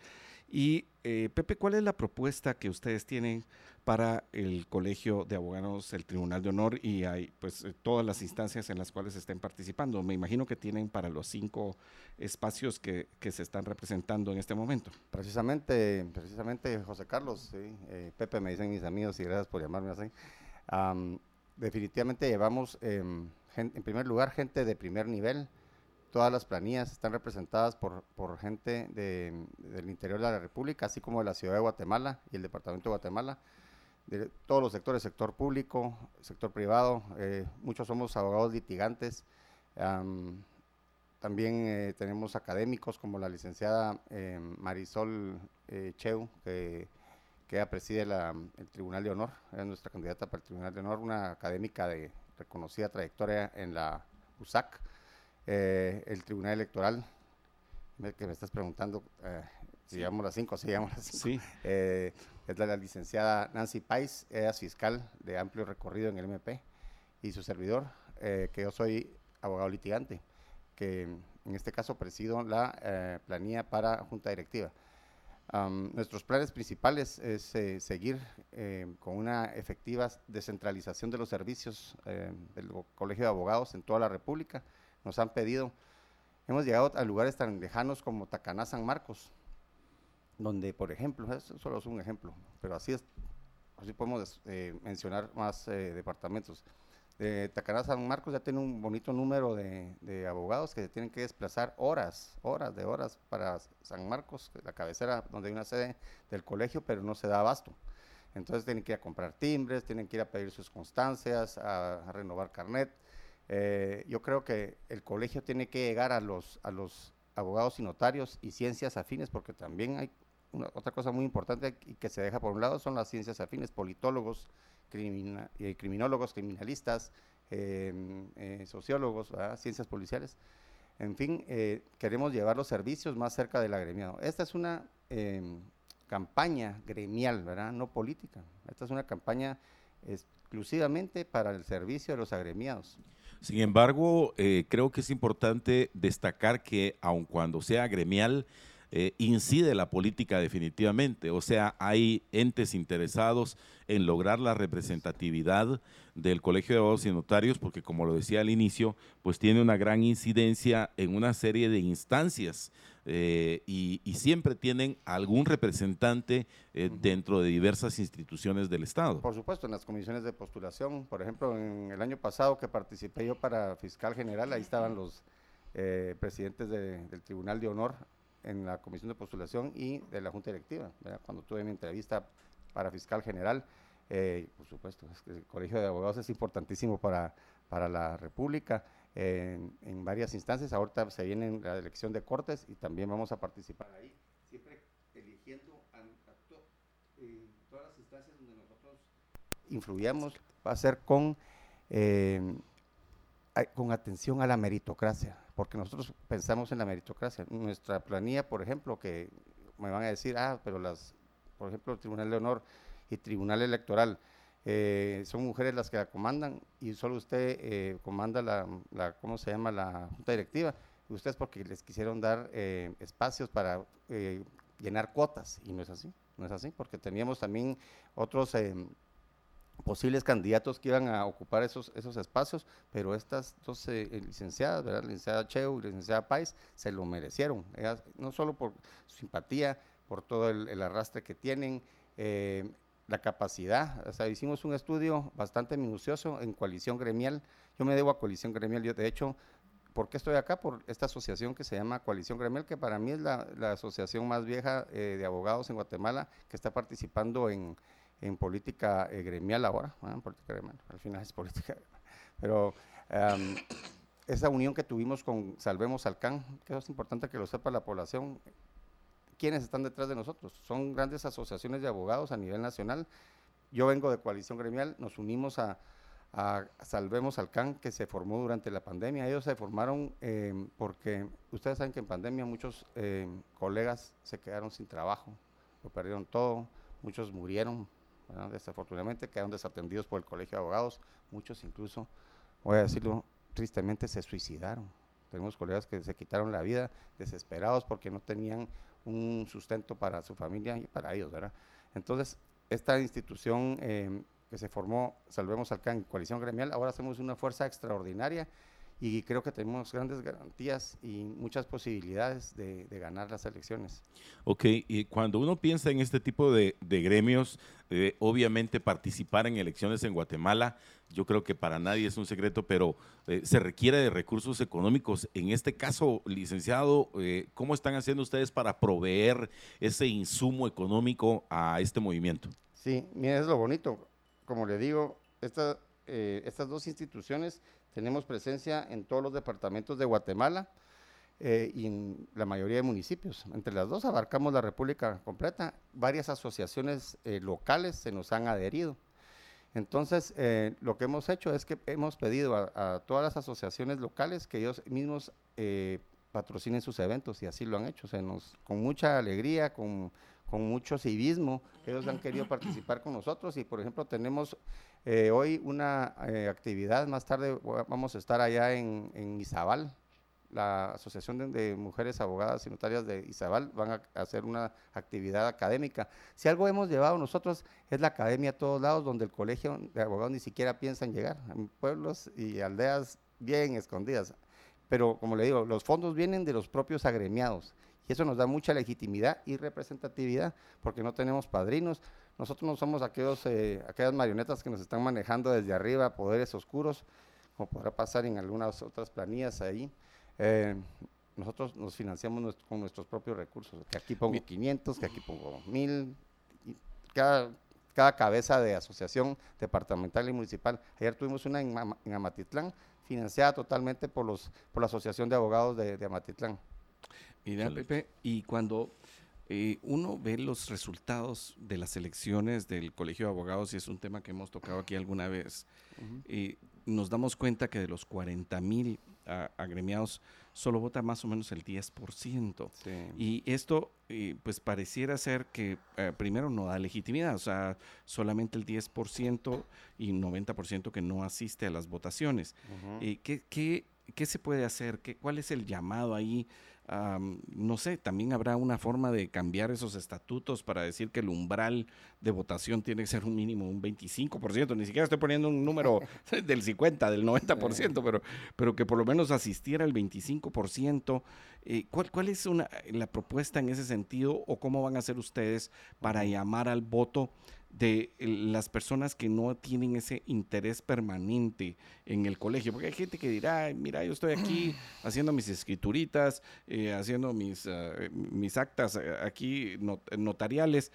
Y eh, Pepe, ¿cuál es la propuesta que ustedes tienen para el Colegio de Abogados, el Tribunal de Honor y hay pues eh, todas las instancias en las cuales estén participando? Me imagino que tienen para los cinco espacios que, que se están representando en este momento. Precisamente, precisamente, José Carlos, eh, Pepe me dicen mis amigos y gracias por llamarme así. Am, definitivamente llevamos, em, en primer lugar, gente de primer nivel. Todas las planillas están representadas por, por gente de- del interior de la República, así como de la ciudad de Guatemala y el departamento de Guatemala. De todos los sectores, sector público, sector privado, eh, muchos somos abogados litigantes. am, también eh, tenemos académicos como la licenciada eh, Marisol Cheu, que, que preside la- el Tribunal de Honor, es nuestra candidata para el Tribunal de Honor, una académica de reconocida trayectoria en la USAC, eh, el Tribunal Electoral, que me estás preguntando eh, si llamamos las cinco, si llamamos las cinco. Sí. Eh, es la, la licenciada Nancy Pais, ella es fiscal de amplio recorrido en el MP, y su servidor, eh, que yo soy abogado litigante, que en este caso presido la planilla para junta directiva. Nuestros planes principales es eh, seguir eh, con una efectiva descentralización de los servicios eh, del Colegio de Abogados en toda la República. Nos han pedido, hemos llegado a lugares tan lejanos como Tacaná, San Marcos, donde, por ejemplo, eso solo es un ejemplo, pero así es, así podemos eh, mencionar más eh, departamentos. De Tacaná San Marcos ya tiene un bonito número de, abogados que se tienen que desplazar horas, horas de horas para San Marcos, la cabecera donde hay una sede del colegio, pero no se da abasto. Entonces tienen que ir a comprar timbres, tienen que ir a pedir sus constancias, a renovar carnet. Eh, yo creo que el colegio tiene que llegar a los, a los abogados y notarios y ciencias afines, porque también hay una, otra cosa muy importante y que se deja por un lado son las ciencias afines, politólogos, eh, criminólogos, criminalistas, eh, eh, sociólogos, ciencias policiales. En fin, eh, queremos llevar los servicios más cerca del agremiado. Esta es una eh, campaña gremial, ¿verdad? No política. Esta es una campaña exclusivamente para el servicio de los agremiados. Sin embargo, eh, creo que es importante destacar que aun cuando sea gremial, eh, incide la política definitivamente. O sea, hay entes interesados en lograr la representatividad del Colegio de Abogados y Notarios, porque como lo decía al inicio, pues tiene una gran incidencia en una serie de instancias eh, y, y siempre tienen algún representante eh, dentro de diversas instituciones del Estado. Por supuesto, en las comisiones de postulación, por ejemplo, en el año pasado que participé yo para fiscal general, ahí estaban los eh, presidentes de- del Tribunal de Honor en la comisión de postulación y de la Junta Directiva. Cuando tuve mi entrevista para fiscal general, eh, por supuesto, es que el Colegio de Abogados es importantísimo para, para la República en, varias instancias. Ahorita se viene la elección de cortes y también vamos a participar ahí, siempre eligiendo a, eh, todas las instancias donde nosotros influyamos, va a ser con, eh, con atención a la meritocracia, porque nosotros pensamos en la meritocracia. Nuestra planilla, por ejemplo, que me van a decir, ah, pero las, por ejemplo, el Tribunal de Honor y Tribunal Electoral, eh, son mujeres las que la comandan y solo usted eh, comanda la, la, ¿cómo se llama?, la Junta Directiva. Ustedes porque les quisieron dar eh, espacios para eh, llenar cuotas, y no es así, no es así, porque teníamos también otros eh, posibles candidatos que iban a ocupar esos, esos espacios, pero estas dos eh, licenciadas, ¿verdad? licenciada Cheu y licenciada Pais, se lo merecieron, no solo por su simpatía, por todo el, el arrastre que tienen, eh, la capacidad, o sea, hicimos un estudio bastante minucioso en coalición gremial, yo me debo a coalición gremial, yo de hecho, ¿por qué estoy acá? Por esta asociación que se llama Coalición Gremial, que para mí es la, la asociación más vieja eh, de abogados en Guatemala, que está participando en, en política eh, gremial ahora, política gremial, al final es política, pero esa unión que tuvimos con Salvemos Alcán, que es importante que lo sepa la población, ¿quiénes están detrás de nosotros? Son grandes asociaciones de abogados a nivel nacional. Yo vengo de coalición gremial, nos unimos a, Salvemos Alcán, que se formó durante la pandemia. Ellos se formaron em, porque ustedes saben que en pandemia muchos em, colegas se quedaron sin trabajo, lo perdieron todo, muchos murieron, desafortunadamente quedaron desatendidos por el Colegio de Abogados, muchos incluso, voy a decirlo tristemente, se suicidaron. Tenemos colegas que se quitaron la vida desesperados porque no tenían un sustento para su familia y para ellos, ¿verdad? Entonces, esta institución em, que se formó, Salvemos Alcán, Coalición Gremial, ahora hacemos una fuerza extraordinaria y creo que tenemos grandes garantías y muchas posibilidades de, ganar las elecciones. Ok, y cuando uno piensa en este tipo de, gremios, eh, obviamente participar en elecciones en Guatemala, yo creo que para nadie es un secreto, pero eh, se requiere de recursos económicos. En este caso, licenciado, eh, ¿cómo están haciendo ustedes para proveer ese insumo económico a este movimiento? Sí, mira, es lo bonito. Como le digo, esta, estas dos instituciones tenemos presencia en todos los departamentos de Guatemala eh, y en la mayoría de municipios. Entre las dos abarcamos la República completa. Varias asociaciones eh, locales se nos han adherido. Entonces, eh, lo que hemos hecho es que hemos pedido a, todas las asociaciones locales que ellos mismos patrocinen sus eventos y así lo han hecho. nos, con mucha alegría, con, con mucho civismo, ellos han querido participar con nosotros y, por ejemplo, tenemos eh, hoy una eh, actividad, más tarde vamos a estar allá en, en Izabal, la Asociación de, Mujeres Abogadas y Notarias de Izabal van a hacer una actividad académica. Si algo hemos llevado nosotros es la academia a todos lados, donde el colegio de abogados ni siquiera piensa en llegar, en pueblos y aldeas bien escondidas. Pero como le digo, los fondos vienen de los propios agremiados y eso nos da mucha legitimidad y representatividad porque no tenemos padrinos, nosotros no somos aquellos, eh, aquellas marionetas que nos están manejando desde arriba, poderes oscuros, como podrá pasar en algunas otras planillas ahí. Eh, nosotros nos financiamos con nuestros propios recursos, que aquí pongo 500, que aquí pongo 1000, cada, cada cabeza de asociación departamental y municipal. Ayer tuvimos una en, Amatitlán, financiada totalmente por, los, por la Asociación de Abogados de, de Amatitlán. Mira, Pepe, y cuando eh, uno ve los resultados de las elecciones del Colegio de Abogados, y es un tema que hemos tocado aquí alguna vez, nos damos cuenta que de los 40 mil agremiados solo vota más o menos el 10%. Y esto, eh, pues pareciera ser que eh, primero no da legitimidad, o sea, solamente el 10% y 90% que no asiste a las votaciones. ¿qué, qué, qué, se puede hacer? ¿Qué, ¿Cuál es el llamado ahí? No sé, también habrá una forma de cambiar esos estatutos para decir que el umbral de votación tiene que ser un mínimo, un 25%, ni siquiera estoy poniendo un número del 50, del 90%, pero, pero que por lo menos asistiera el 25%. Eh, ¿cuál, ¿Cuál es una, la propuesta en ese sentido o cómo van a hacer ustedes para llamar al voto? De las personas que no tienen ese interés permanente en el colegio. Porque hay gente que dirá, mira, yo estoy aquí haciendo mis escrituritas, eh, haciendo mis, ah, mis actas eh, aquí notariales.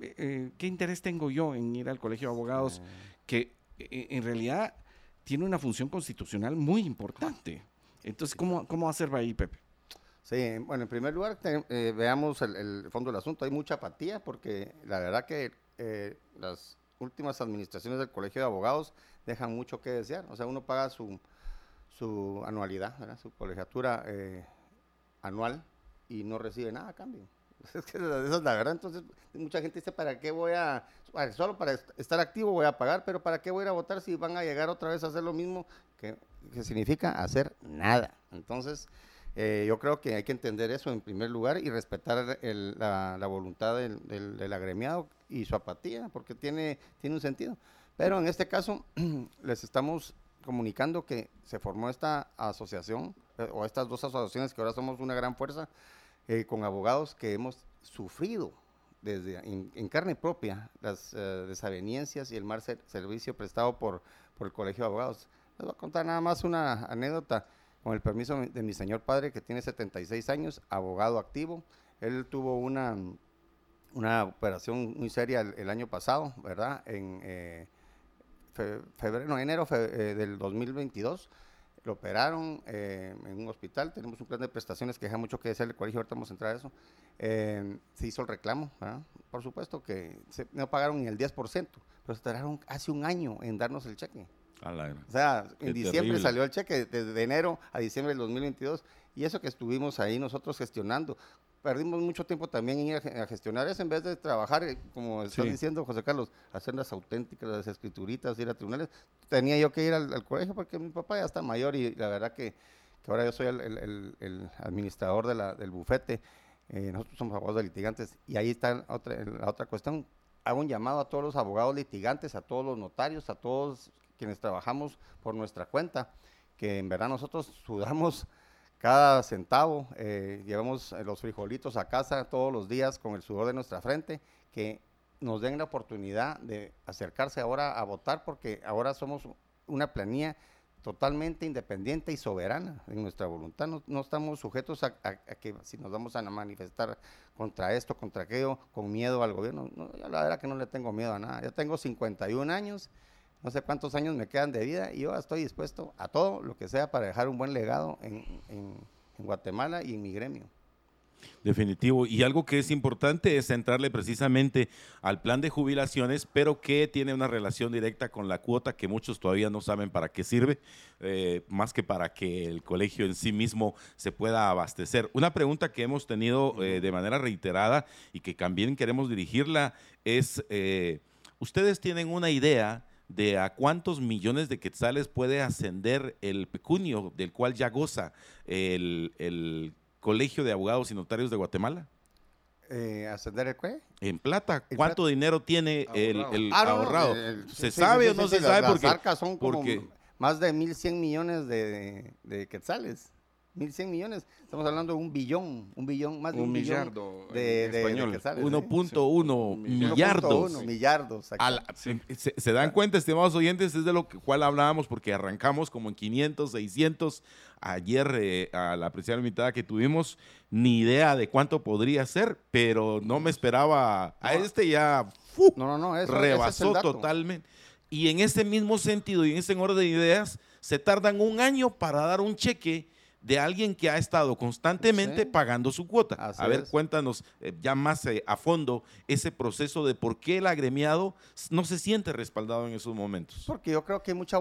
Eh, ¿Qué interés tengo yo en ir al colegio de abogados? Que en realidad tiene una función constitucional muy importante. Entonces, ¿cómo, cómo hacer ahí, Pepe? Sí, bueno, en primer lugar, veamos el, el, fondo del asunto. Hay mucha apatía porque la verdad que eh, las últimas administraciones del Colegio de Abogados dejan mucho que desear. O sea, uno paga su, su anualidad, su colegiatura eh, anual y no recibe nada a cambio. Es que esa es la verdad. Entonces, mucha gente dice, ¿para qué voy a, solo para estar activo voy a pagar, pero ¿para qué voy a ir a votar si van a llegar otra vez a hacer lo mismo que, que significa hacer nada? Entonces, eh, yo creo que hay que entender eso en primer lugar y respetar la, voluntad del, agremiado y su apatía, porque tiene, tiene un sentido. Pero en este caso les estamos comunicando que se formó esta asociación, eh, o estas dos asociaciones que ahora somos una gran fuerza, eh, con abogados que hemos sufrido desde en, carne propia las desavenencias y el mal servicio prestado por, por el Colegio de Abogados. Les voy a contar nada más una anécdota con el permiso de mi señor padre, que tiene 76 años, abogado activo. Él tuvo una, una operación muy seria el, año pasado, ¿verdad? En eh, febrero, enero eh, del 2022 lo operaron eh, en un hospital, tenemos un plan de prestaciones que deja mucho que decir el colegio, ahorita vamos a entrar a eso. se hizo el reclamo, ¿verdad? por supuesto que no pagaron ni el 10%, pero se tardaron hace un año en darnos el cheque. O sea, en diciembre salió el cheque, desde enero a diciembre del 2022, y eso que estuvimos ahí nosotros gestionando perdimos mucho tiempo también en ir a, gestionar eso en vez de trabajar, eh, como está diciendo José Carlos, hacer las auténticas, las escrituritas, ir a tribunales. Tenía yo que ir al, colegio porque mi papá ya está mayor y la verdad que, ahora yo soy el, administrador de la, del bufete. Eh, nosotros somos abogados de litigantes y ahí está otra, la otra cuestión. Hago un llamado a todos los abogados litigantes, a todos los notarios, a todos quienes trabajamos por nuestra cuenta, que en verdad nosotros sudamos cada centavo, eh, llevamos eh, los frijolitos a casa todos los días con el sudor de nuestra frente, que nos den la oportunidad de acercarse ahora a votar porque ahora somos una planilla totalmente independiente y soberana en nuestra voluntad. No, estamos sujetos a, que si nos vamos a manifestar contra esto, contra aquello, con miedo al gobierno. la verdad que no le tengo miedo a nada. Yo tengo 51 años no sé cuántos años me quedan de vida y yo estoy dispuesto a todo lo que sea para dejar un buen legado en, Guatemala y en mi gremio. Definitivo. Y algo que es importante es centrarle precisamente al plan de jubilaciones, pero que tiene una relación directa con la cuota que muchos todavía no saben para qué sirve, eh, más que para que el colegio en sí mismo se pueda abastecer. Una pregunta que hemos tenido eh, de manera reiterada y que también queremos dirigirla es, eh, ¿ustedes tienen una idea? De a cuántos millones de quetzales puede ascender el pecunio del cual ya goza el, Colegio de Abogados y Notarios de Guatemala? Eh, ¿Ascender el qué? En plata. ¿Cuánto dinero tiene el, ahorrado? ¿Se sabe o no se sabe? Las, porque, son como más de 1.100 millones de, de quetzales. 1.100 millones, estamos hablando de un billón, un billón, más de un, millardo de, español. 1.1 millardos. millardos. se, dan cuenta, estimados oyentes, es de lo cual hablábamos porque arrancamos como en 500, 600. Ayer, eh, a la apreciable invitada que tuvimos, ni idea de cuánto podría ser, pero no me esperaba. A este ya no, no, no, rebasó totalmente. Y en ese mismo sentido y en ese orden de ideas, se tardan un año para dar un cheque de alguien que ha estado constantemente pagando su cuota. a ver, cuéntanos eh, ya más eh, a fondo ese proceso de por qué el agremiado no se siente respaldado en esos momentos. Porque yo creo que hay mucha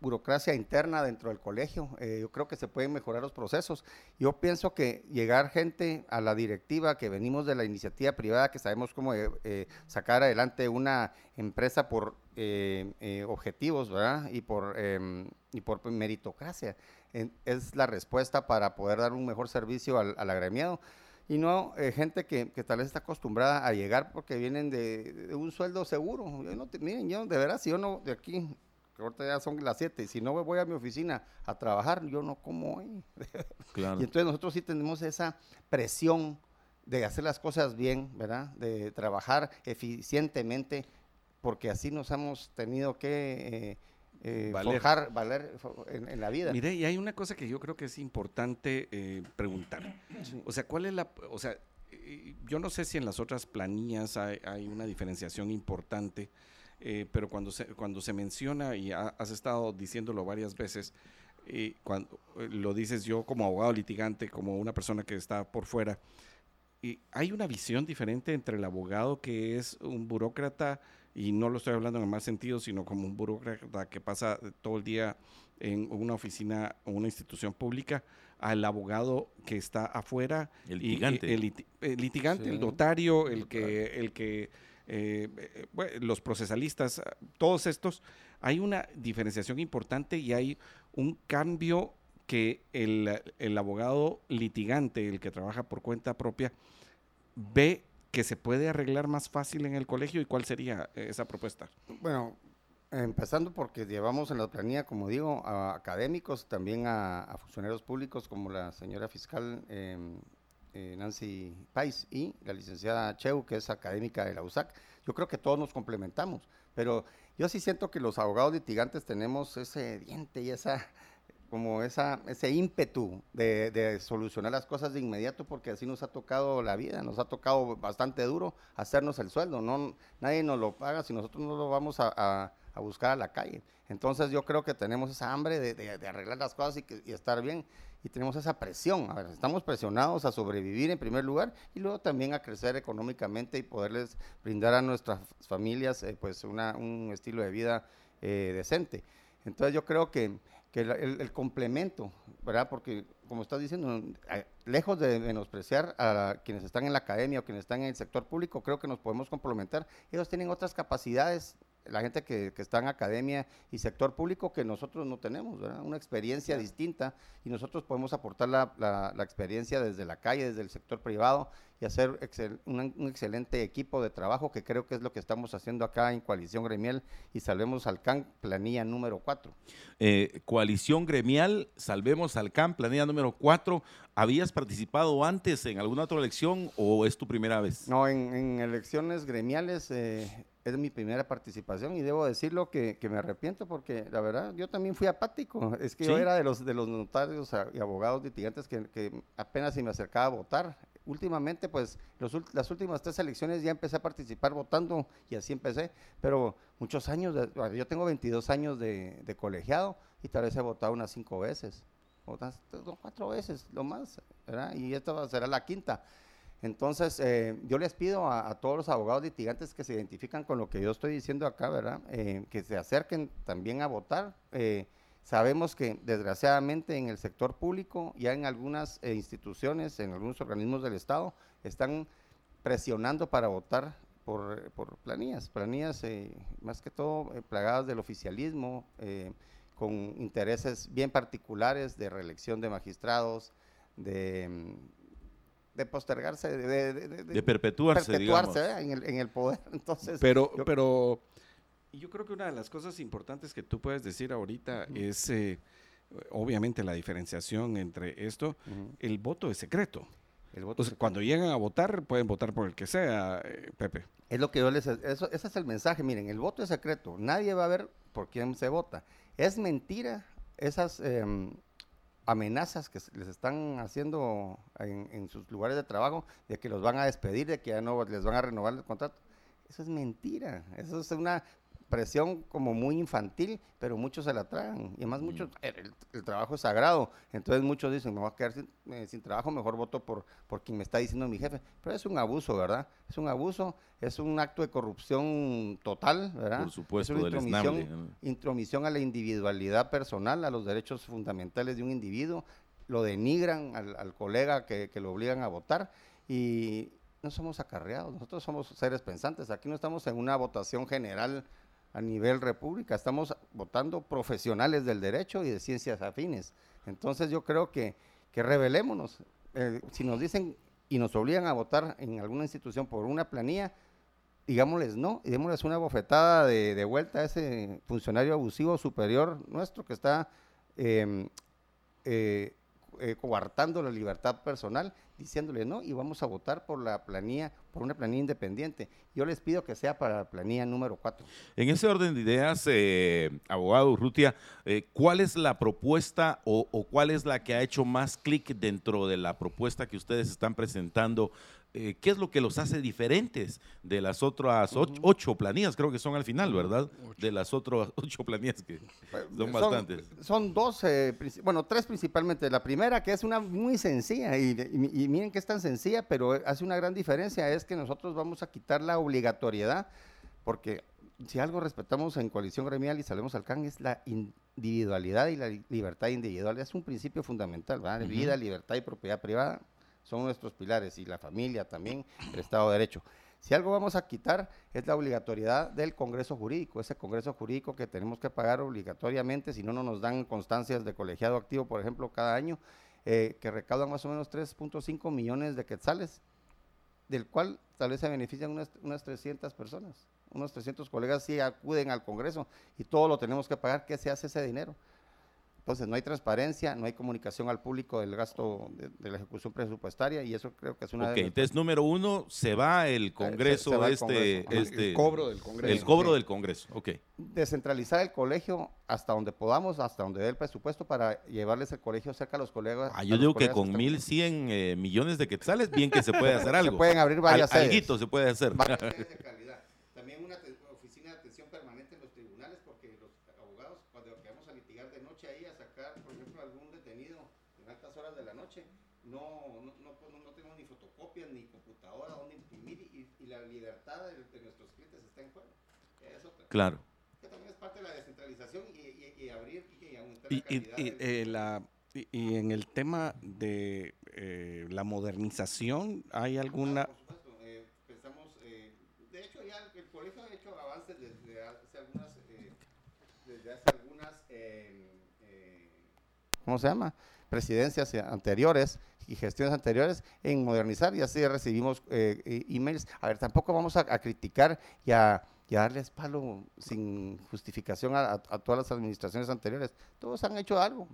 burocracia, interna dentro del colegio. Eh, yo creo que se pueden mejorar los procesos. Yo pienso que llegar gente a la directiva, que venimos de la iniciativa privada, que sabemos cómo sacar adelante una empresa por objetivos, ¿verdad? Y por, em, y por meritocracia es la respuesta para poder dar un mejor servicio al, agremiado. Y no eh, gente que, tal vez está acostumbrada a llegar porque vienen de, un sueldo seguro. Yo no miren, yo de verdad, si yo no, de aquí, que ahorita ya son las 7, si no voy a mi oficina a trabajar, yo no como hoy. y entonces nosotros sí tenemos esa presión de hacer las cosas bien, ¿verdad? De trabajar eficientemente, porque así nos hemos tenido que... Eh, eh, valer. valer en, la vida. Mire, y hay una cosa que yo creo que es importante eh, preguntar. O sea, ¿cuál es la, o sea, eh, yo no sé si en las otras planillas hay, una diferenciación importante, eh, pero cuando se, cuando se menciona, y has estado diciéndolo varias veces, cuando lo dices yo como abogado litigante, como una persona que está por fuera, y hay una visión diferente entre el abogado que es un burócrata y no lo estoy hablando en el mal sentido, sino como un burócrata que pasa todo el día en una oficina o una institución pública, al abogado que está afuera. El litigante. el, litigante, el notario, el que, el que eh, eh, los procesalistas, todos estos, hay una diferenciación importante y hay un cambio que el, el abogado litigante, el que trabaja por cuenta propia, ve que se puede arreglar más fácil en el colegio y cuál sería eh, esa propuesta? Bueno, empezando porque llevamos en la planilla, como digo, a académicos, también a, funcionarios públicos como la señora fiscal em, eh, Nancy Pais y la licenciada Cheu, que es académica de la USAC. Yo creo que todos nos complementamos, pero yo sí siento que los abogados litigantes tenemos ese diente y esa como esa, ese ímpetu de, solucionar las cosas de inmediato porque así nos ha tocado la vida, nos ha tocado bastante duro hacernos el sueldo, no, nadie nos lo paga si nosotros no lo vamos a, buscar a la calle. Entonces yo creo que tenemos esa hambre de, arreglar las cosas y, estar bien y tenemos esa presión, a ver, estamos presionados a sobrevivir en primer lugar y luego también a crecer económicamente y poderles brindar a nuestras familias eh, pues un estilo de vida eh, decente. Entonces yo creo que que el, complemento, ¿verdad? Porque, como estás diciendo, lejos de menospreciar a quienes están en la academia o quienes están en el sector público, creo que nos podemos complementar. Ellos tienen otras capacidades, la gente que, está en academia y sector público, que nosotros no tenemos, ¿verdad? Una experiencia distinta y nosotros podemos aportar la, la experiencia desde la calle, desde el sector privado y hacer un, excelente equipo de trabajo, que creo que es lo que estamos haciendo acá en Coalición Gremial y Salvemos al CAN, planilla número 4. Eh, Coalición Gremial, Salvemos al CAN, planilla número 4. ¿Habías participado antes en alguna otra elección o es tu primera vez? No, en, elecciones gremiales eh, es mi primera participación y debo decirlo que, me arrepiento porque la verdad yo también fui apático. Es que yo era de los, de los notarios y abogados litigantes que, que apenas si me acercaba a votar últimamente, pues las últimas tres elecciones ya empecé a participar votando y así empecé, pero muchos años, yo tengo 22 años de, colegiado y tal vez he votado unas cinco veces, otras cuatro veces, lo más, ¿verdad? Y esta será la quinta. Entonces, eh, yo les pido a, todos los abogados litigantes que se identifican con lo que yo estoy diciendo acá, ¿verdad? Eh, que se acerquen también a votar. Eh, Sabemos que desgraciadamente en el sector público, ya en algunas eh, instituciones, en algunos organismos del Estado, están presionando para votar por, planillas, planillas eh, más que todo eh, plagadas del oficialismo, con intereses bien particulares de reelección de magistrados, de, de postergarse, de, perpetuarse, en, el, poder. Entonces, pero, pero y yo creo que una de las cosas importantes que tú puedes decir ahorita es, eh, obviamente, la diferenciación entre esto. El voto es secreto. El voto cuando llegan a votar, pueden votar por el que sea, eh, Pepe. Es lo que yo les... Eso, ese es el mensaje. Miren, el voto es secreto. Nadie va a ver por quién se vota. Es mentira esas em, amenazas que les están haciendo en, en, sus lugares de trabajo de que los van a despedir, de que ya no les van a renovar el contrato. Eso es mentira. Eso es una presión como muy infantil, pero muchos se la tragan. Y además muchos, el, trabajo es sagrado. Entonces muchos dicen, me voy a quedar eh, sin, trabajo, mejor voto por, por quien me está diciendo mi jefe. Pero es un abuso, ¿verdad? Es un abuso, es un acto de corrupción total, ¿verdad? Por supuesto, es una intromisión, intromisión a la individualidad personal, a los derechos fundamentales de un individuo. Lo denigran al, colega que, que lo obligan a votar. Y, no somos acarreados, nosotros somos seres pensantes. Aquí no estamos en una votación general a nivel república, estamos votando profesionales del derecho y de ciencias afines. Entonces yo creo que, que revelémonos. Eh, si nos dicen y nos obligan a votar en alguna institución por una planilla, digámosles no y démosles una bofetada de, vuelta a ese funcionario abusivo superior nuestro que está em, eh, eh, coartando la libertad personal, diciéndole no y vamos a votar por la planilla, por una planilla independiente. Yo les pido que sea para la planilla número 4. En ese orden de ideas, eh, abogado Urrutia, eh, ¿cuál es la propuesta o, o, cuál es la que ha hecho más clic dentro de la propuesta que ustedes están presentando eh, qué es lo que los hace diferentes de las otras ocho, planillas, creo que son al final, ¿verdad? De las otras ocho planillas que pues, son, bastantes. Son dos, bueno, tres principalmente. La primera, que es una muy sencilla, y, miren que es tan sencilla, pero hace una gran diferencia, es que nosotros vamos a quitar la obligatoriedad, porque si algo respetamos en coalición gremial y salemos al CAN es la individualidad y la libertad individual. Es un principio fundamental, ¿verdad? Vida, libertad y propiedad privada son nuestros pilares y la familia también, el Estado de Derecho. Si algo vamos a quitar es la obligatoriedad del Congreso Jurídico, ese Congreso Jurídico que tenemos que pagar obligatoriamente, si no, no nos dan constancias de colegiado activo, por ejemplo, cada año, eh, que recaudan más o menos 3.5 millones de quetzales, del cual tal vez se benefician unas, unas 300 personas. Unos 300 colegas sí acuden al Congreso y todo lo tenemos que pagar. ¿Qué se hace ese dinero? Entonces, no hay transparencia, no hay comunicación al público del gasto de, de la ejecución presupuestaria y eso creo que es una Ok, de las- entonces número uno, se va el Congreso, se va el este, Congreso. Ajá, este, el cobro del Congreso. el cobro Sí. del Congreso, ok. descentralizar el colegio hasta donde podamos, hasta donde dé el presupuesto para llevarles el colegio cerca a los colegas. Ah, yo digo que con están- 1.100 eh, millones de quetzales, bien que se puede hacer algo. Se pueden abrir varias Al- sedes. alguito se puede hacer. Varias sedes de calidad. También una te- oficina de atención permanente en los tribunales, porque los abogados, cuando vamos a litigar de noche ahí, a sacar, por ejemplo, algún detenido en altas horas de la noche, no, no, no, no- no tenemos ni fotocopias ni computadora donde imprimir y, y la libertad de, de nuestros clientes está en juego. Es otra. Claro. Que también es parte de la descentralización y, y- y abrir y aumentar Y, la y- calidad. y, del- eh, la, y, y en el tema de eh, la modernización, ¿hay alguna...? Ah, por supuesto, eh, pensamos, eh, de hecho ya el, el colegio ha hecho avances desde hace algunas, eh, desde hace algunas, eh, eh, ¿cómo se llama? Presidencias anteriores y gestiones anteriores en modernizar y así recibimos eh, e- emails. A ver, tampoco vamos a, a criticar y a, y a darles palo sin justificación a, a- todas las administraciones anteriores. Todos han hecho algo.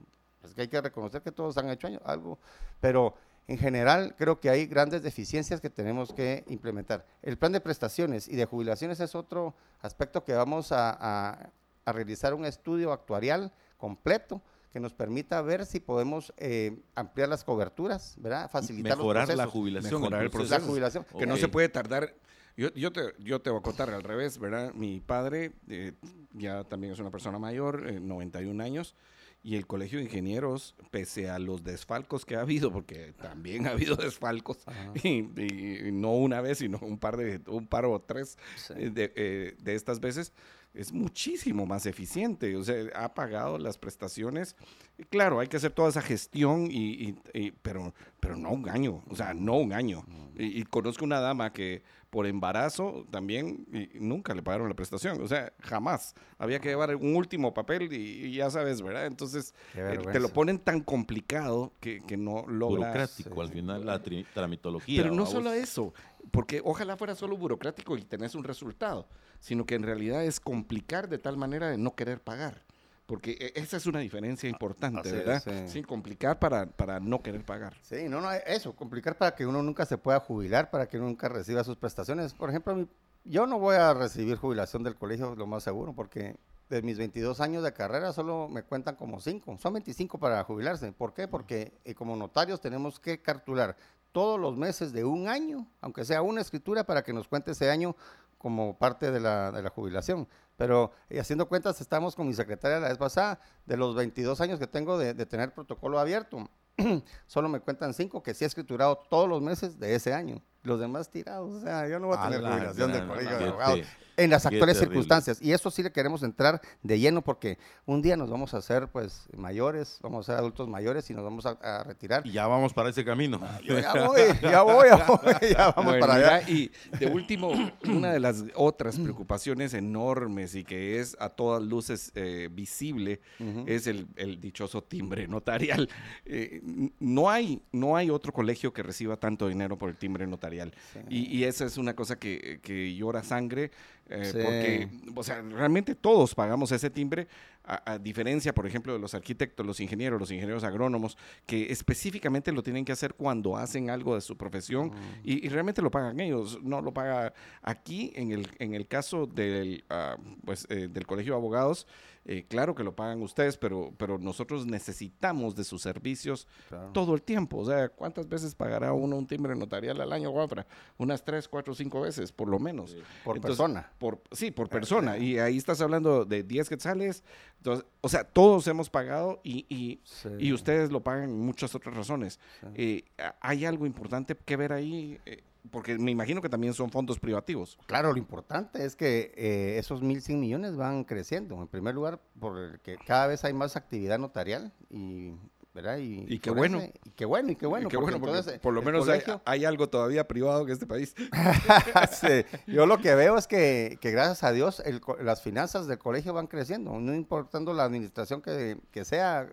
Es que hay que reconocer que todos han hecho algo, pero en general creo que hay grandes deficiencias que tenemos que implementar. El plan de prestaciones y de jubilaciones es otro aspecto que vamos a- a realizar un estudio actuarial completo que nos permita ver si podemos eh, ampliar las coberturas, ¿verdad? Facilitar Mejorar los la jubilación. Mejorar el entonces. La proceso. jubilación. que no se puede tardar. Yo, yo, te, yo te voy a contar al revés, ¿verdad? Mi padre eh, ya también es una persona mayor, eh, 91 años, y el Colegio de Ingenieros, pese a los desfalcos que ha habido, porque también ha habido desfalcos, y, y no una vez, sino un par de, un par o tres eh, de, eh, de estas veces, es muchísimo más eficiente. O sea, ha pagado las prestaciones. Y claro, hay que hacer toda esa gestión, y, y- y- pero, pero no un año. O sea, no un año. Y, y conozco una dama que por embarazo también y nunca le pagaron la prestación. O sea, jamás. Había que llevar un último papel y, y ya sabes, ¿verdad? Entonces, eh, te lo ponen tan complicado que, que no logras... Burocrático, al final, la tramitología. Pero no solo eso, porque ojalá fuera solo burocrático y tenés un resultado, sino que en realidad es complicar de tal manera de no querer pagar. Porque e- esa es una diferencia importante, así es, ¿verdad? sí. Sí, complicar para, para no querer pagar. Sí, no, no, eso, complicar para que uno nunca se pueda jubilar, para que uno nunca reciba sus prestaciones. Por ejemplo, yo no voy a recibir jubilación del colegio, lo más seguro, porque de mis 22 años de carrera solo me cuentan como 5, son 25 para jubilarse. ¿Por qué? Porque eh, como notarios tenemos que cartular todos los meses de un año, aunque sea una escritura, para que nos cuente ese año como parte de la, de la jubilación. Pero eh, haciendo cuentas, estamos con mi secretaria la vez pasada, de los 22 años que tengo de, de tener protocolo abierto, solo me cuentan cinco que sí he escriturado todos los meses de ese año. Los demás tirados, o sea, yo no voy a A tener la jubilación del gran, colegio de abogados en las actuales circunstancias. Y eso sí le queremos entrar de lleno porque un día nos vamos a hacer pues mayores, vamos a ser adultos mayores y nos vamos a, a retirar. Y ya vamos para ese camino. Yo ya voy, ya voy, ya voy, ya vamos Bueno, para allá. y de último, una de las otras preocupaciones enormes y que es a todas luces eh, visible es el, el dichoso timbre notarial. Eh, no, hay, no hay otro colegio que reciba tanto dinero por el timbre notarial. Y, y esa es una cosa que, que llora sangre, eh, Sí. porque, o sea, realmente todos pagamos ese timbre, a, a diferencia, por ejemplo, de los arquitectos, los ingenieros, los ingenieros agrónomos, que específicamente lo tienen que hacer cuando hacen algo de su profesión y, y realmente lo pagan ellos, no lo paga aquí, en el, en el caso del, ah, pues, eh, del Colegio de Abogados, eh, claro que lo pagan ustedes, pero, pero nosotros necesitamos de sus servicios Claro. todo el tiempo. O sea, ¿cuántas veces pagará uno un timbre notarial al año, Juanfra? Unas tres, cuatro, cinco veces, por lo menos. Por Entonces, persona. Por, sí, por persona. Y ahí estás hablando de 10 quetzales. Entonces, o sea, todos hemos pagado y, y, Sí. y ustedes lo pagan en muchas otras razones. Eh, ¿Hay algo importante que ver ahí? Eh, porque me imagino que también son fondos privativos. Claro, lo importante es que eh, esos 1.100 millones van creciendo. En primer lugar, porque cada vez hay más actividad notarial y... ¿verdad? Y, Y qué bueno. ese- y qué bueno, y qué bueno. Qué porque bueno, porque entonces, por lo menos hay, algo todavía privado en este país. Sí, Yo lo que veo es que, que gracias a Dios el las finanzas del colegio van creciendo, no importando la administración que, que sea,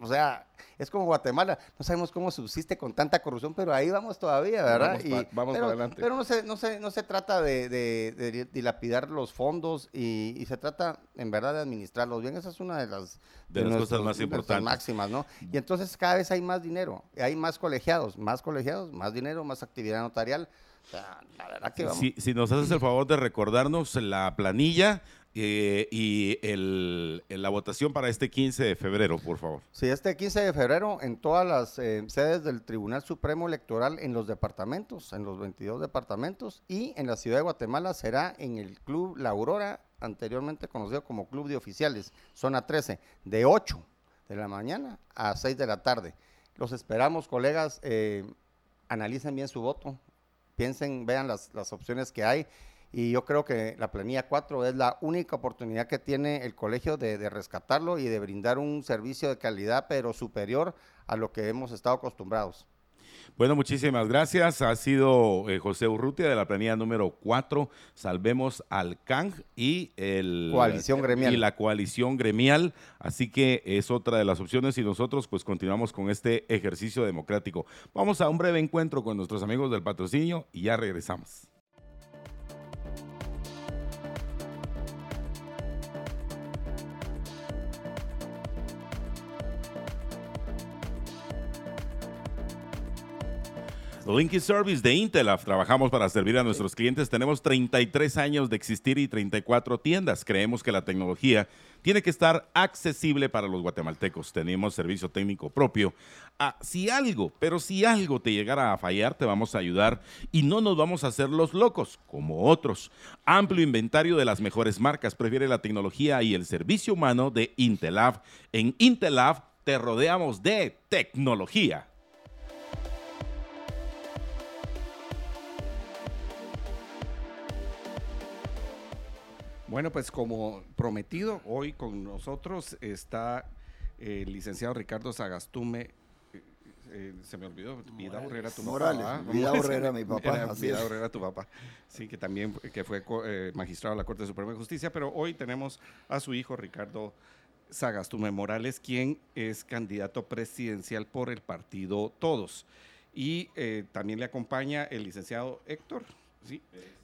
o sea, es como Guatemala, no sabemos cómo subsiste con tanta corrupción, pero ahí vamos todavía, ¿verdad? Vamos, pa- vamos pero, para adelante. Pero no se, no se, no se trata de, de- de dilapidar los fondos y, y se trata en verdad de administrarlos bien. Esa es una de las, De las cosas más importantes. máximas, ¿no? Y entonces cada vez hay más dinero, hay más colegiados, más colegiados, más dinero, más actividad notarial. O sea, la verdad que vamos. Si, si nos haces el favor de recordarnos la planilla eh, y el, la votación para este 15 de febrero, por favor. Sí, este 15 de febrero en todas las eh, sedes del Tribunal Supremo Electoral en los departamentos, en los 22 departamentos y en la ciudad de Guatemala será en el Club La Aurora, anteriormente conocido como Club de Oficiales, zona 13, de 8 de la mañana a 6 de la tarde. Los esperamos, colegas, eh, analicen bien su voto, piensen, vean las, las opciones que hay. Y yo creo que la planilla 4 es la única oportunidad que tiene el colegio de, de rescatarlo y de brindar un servicio de calidad, pero superior a lo que hemos estado acostumbrados. Bueno, muchísimas gracias. Ha sido eh, José Urrutia de la planilla número 4. Salvemos al CANG y el Coalición gremial. y la coalición gremial. Así que es otra de las opciones y nosotros pues continuamos con este ejercicio democrático. Vamos a un breve encuentro con nuestros amigos del patrocinio y ya regresamos. Linky Service de Intelaf. Trabajamos para servir a nuestros clientes. Tenemos 33 años de existir y 34 tiendas. Creemos que la tecnología tiene que estar accesible para los guatemaltecos. Tenemos servicio técnico propio. Ah, si algo, pero si algo te llegara a fallar, te vamos a ayudar y no nos vamos a hacer los locos como otros. Amplio inventario de las mejores marcas. Prefiere la tecnología y el servicio humano de Intelab. En Intelab te rodeamos de tecnología. Bueno, pues como prometido, hoy con nosotros está el licenciado Ricardo Sagastume. eh, eh, se me olvidó, Vida Urrera, tu Morales, papá. Vida Urrera, mi papá, Era así Vida es. Urrera, tu papá. Sí, que también que fue eh, magistrado de la Corte Suprema de Justicia, pero hoy tenemos a su hijo Ricardo Sagastume Morales, quien es candidato presidencial por el partido Todos. Y eh, también le acompaña el licenciado Héctor ¿sí?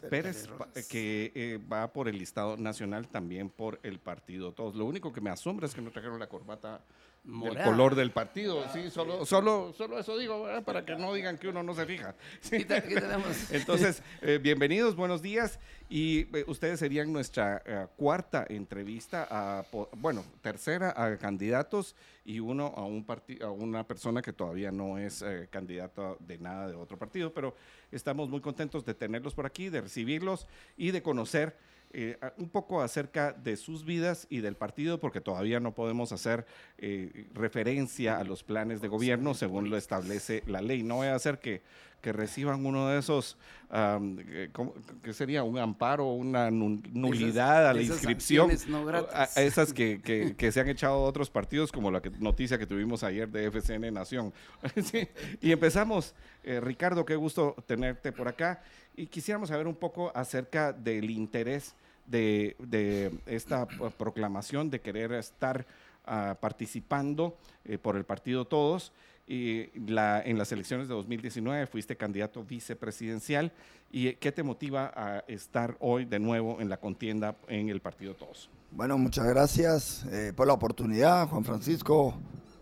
Pérez, que eh, va por el listado nacional, también por el partido Todos. Lo único que me asombra es que no trajeron la corbata Morada. color del partido. Sí, solo, solo, solo eso digo, ¿verdad? para que no digan que uno no se fija. Sí. Aquí te- aquí tenemos. Entonces, eh, bienvenidos, buenos días. Y eh, ustedes serían nuestra eh, cuarta entrevista, a, bueno, tercera a candidatos y uno a, un a una persona que todavía no es candidato de nada de otro partido, pero estamos muy contentos de tenerlos por aquí, de recibirlos y de conocer eh, a- un poco acerca de sus vidas y del partido, porque todavía no podemos hacer eh, referencia a los planes de gobierno según lo establece la ley. No voy a hacer que, que reciban uno de esos, am, eh, ¿cómo- que sería un amparo, una nu- nulidad a la inscripción, no gratis. a- a esas que, que- que se han echado otros partidos, como la que- noticia que tuvimos ayer de FCN Nación. Sí, Y empezamos, eh, Ricardo, qué gusto tenerte por acá. Y quisiéramos saber un poco acerca del interés de, de esta proclamación de querer estar ah, participando eh, por el partido Todos. Y la, en las elecciones de 2019 fuiste candidato vicepresidencial. ¿Y qué te motiva a estar hoy de nuevo en la contienda en el partido Todos? Bueno, muchas gracias eh, por la oportunidad, Juan Francisco,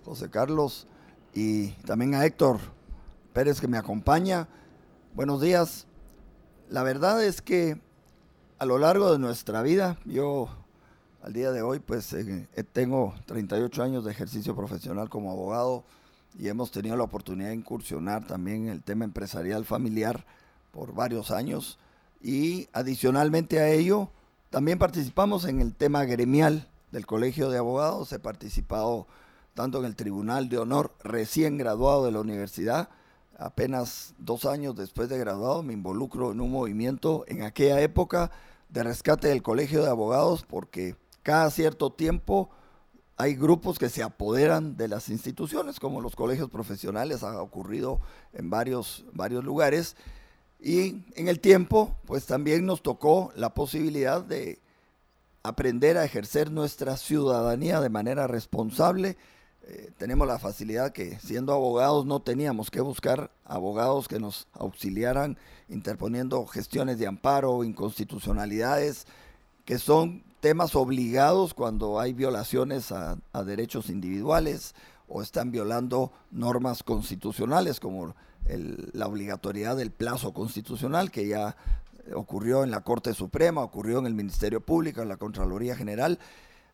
José Carlos y también a Héctor Pérez que me acompaña. Buenos días. La verdad es que a lo largo de nuestra vida, yo al día de hoy pues eh, eh, tengo 38 años de ejercicio profesional como abogado y hemos tenido la oportunidad de incursionar también en el tema empresarial familiar por varios años. Y adicionalmente a ello también participamos en el tema gremial del Colegio de Abogados. He participado tanto en el Tribunal de Honor, recién graduado de la universidad, apenas dos años después de graduado, me involucro en un movimiento en aquella época de rescate del Colegio de Abogados porque cada cierto tiempo hay grupos que se apoderan de las instituciones, como los colegios profesionales, ha ocurrido en varios, varios lugares. Y en el tiempo, pues también nos tocó la posibilidad de aprender a ejercer nuestra ciudadanía de manera responsable, eh, tenemos la facilidad que siendo abogados no teníamos que buscar abogados que nos auxiliaran interponiendo gestiones de amparo, inconstitucionalidades, que son temas obligados cuando hay violaciones a, derechos individuales o están violando normas constitucionales como la obligatoriedad del plazo constitucional que ya ocurrió en la Corte Suprema, ocurrió en el Ministerio Público, en la Contraloría General,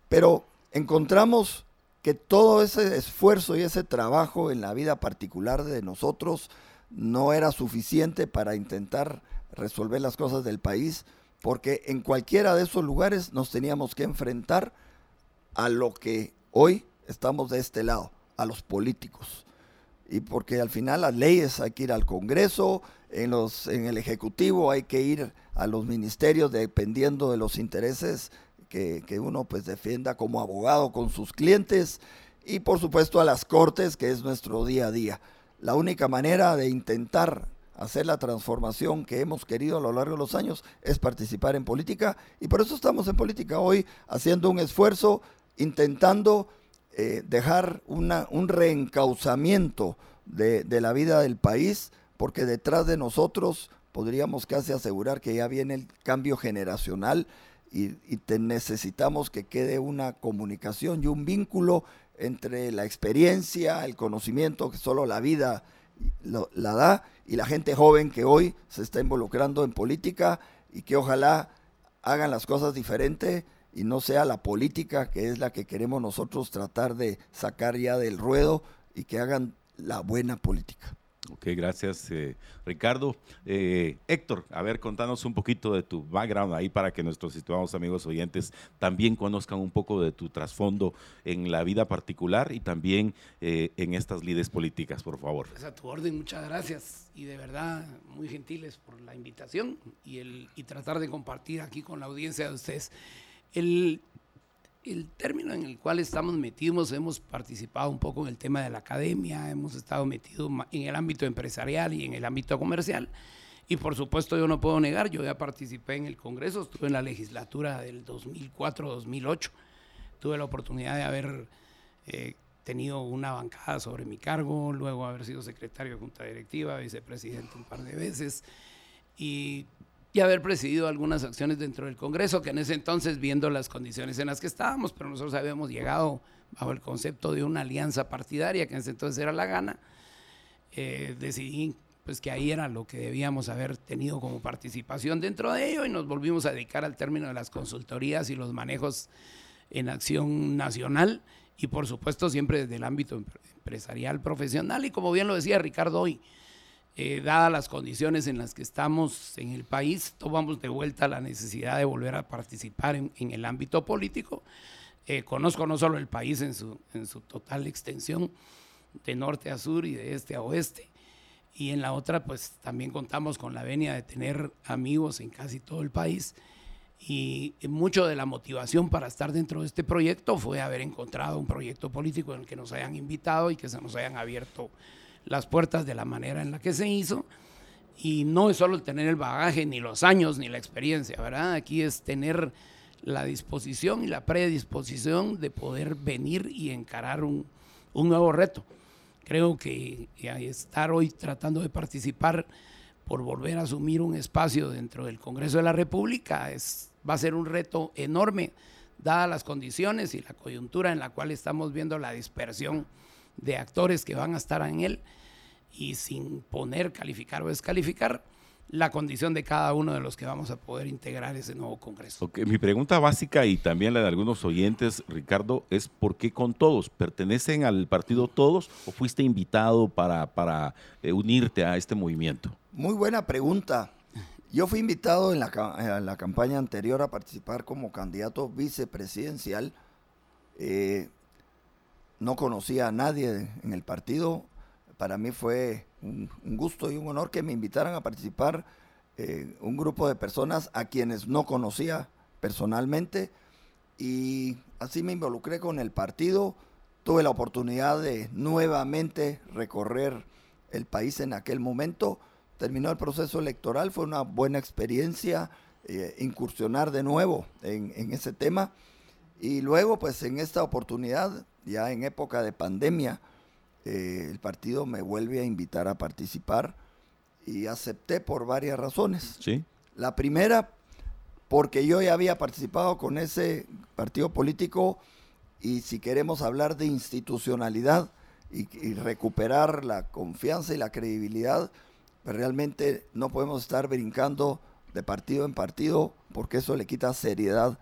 pero encontramos que todo ese esfuerzo y ese trabajo en la vida particular de nosotros no era suficiente para intentar resolver las cosas del país, porque en cualquiera de esos lugares nos teníamos que enfrentar a lo que hoy estamos de este lado, a los políticos. Y porque al final las leyes hay que ir al Congreso, en, los, en el Ejecutivo hay que ir a los ministerios dependiendo de los intereses que, que, uno pues defienda como abogado con sus clientes y por supuesto a las cortes que es nuestro día a día. La única manera de intentar hacer la transformación que hemos querido a lo largo de los años es participar en política y por eso estamos en política hoy haciendo un esfuerzo intentando eh, dejar una, un reencauzamiento de, la vida del país porque detrás de nosotros podríamos casi asegurar que ya viene el cambio generacional y, necesitamos que quede una comunicación y un vínculo entre la experiencia, el conocimiento que solo la vida la da y la gente joven que hoy se está involucrando en política y que ojalá hagan las cosas diferente y no sea la política que es la que queremos nosotros tratar de sacar ya del ruedo y que hagan la buena política. Ok, gracias eh, Ricardo. Eh, Héctor, a ver, contanos un poquito de tu background ahí para que nuestros estimados amigos oyentes también conozcan un poco de tu trasfondo en la vida particular y también eh, en estas lides políticas, por favor. A tu orden, muchas gracias y de verdad muy gentiles por la invitación y, el, y tratar de compartir aquí con la audiencia de ustedes. El, el término en el cual estamos metidos, hemos participado un poco en el tema de la academia, hemos estado metidos en el ámbito empresarial y en el ámbito comercial. Y por supuesto yo no puedo negar, yo ya participé en el Congreso, estuve en la legislatura del 2004-2008, tuve la oportunidad de haber eh, tenido una bancada sobre mi cargo, luego haber sido secretario de Junta Directiva, vicepresidente un par de veces, y y haber presidido algunas acciones dentro del Congreso, que en ese entonces, viendo las condiciones en las que estábamos, pero nosotros habíamos llegado bajo el concepto de una alianza partidaria, que en ese entonces era la gana, eh, decidí pues que ahí era lo que debíamos haber tenido como participación dentro de ello y nos volvimos a dedicar al término de las consultorías y los manejos en acción nacional y por supuesto siempre desde el ámbito empresarial profesional y como bien lo decía Ricardo hoy, eh, dadas las condiciones en las que estamos en el país, tomamos de vuelta la necesidad de volver a participar en, el ámbito político. Eh, conozco no solo el país en su, en su total extensión, de norte a sur y de este a oeste, y en la otra pues también contamos con la venia de tener amigos en casi todo el país y mucho de la motivación para estar dentro de este proyecto fue haber encontrado un proyecto político en el que nos hayan invitado y que se nos hayan abierto las puertas de la manera en la que se hizo. Y no es solo tener el bagaje, ni los años, ni la experiencia, ¿verdad? Aquí es tener la disposición y la predisposición de poder venir y encarar un, un nuevo reto. Creo que estar hoy tratando de participar por volver a asumir un espacio dentro del Congreso de la República es, va a ser un reto enorme, dadas las condiciones y la coyuntura en la cual estamos viendo la dispersión de actores que van a estar en él y sin poner calificar o descalificar la condición de cada uno de los que vamos a poder integrar ese nuevo Congreso. Mi pregunta básica y también la de algunos oyentes, Ricardo, es ¿por qué con todos? ¿Pertenecen al partido todos o fuiste invitado para, para eh, unirte a este movimiento? Muy buena pregunta. Yo fui invitado en la, la campaña anterior a participar como candidato vicepresidencial. Eh, no conocía a nadie en el partido. Para mí fue un, gusto y un honor que me invitaran a participar eh, un grupo de personas a quienes no conocía personalmente y así me involucré con el partido. Tuve la oportunidad de nuevamente recorrer el país en aquel momento. Terminó el proceso electoral, fue una buena experiencia eh, incursionar de nuevo en, en ese tema Y luego, pues en esta oportunidad, ya en época de pandemia, eh, el partido me vuelve a invitar a participar y acepté por varias razones. Sí. La primera, porque yo ya había participado con ese partido político y si queremos hablar de institucionalidad y, y recuperar la confianza y la credibilidad, pues realmente no podemos estar brincando de partido en partido porque eso le quita seriedad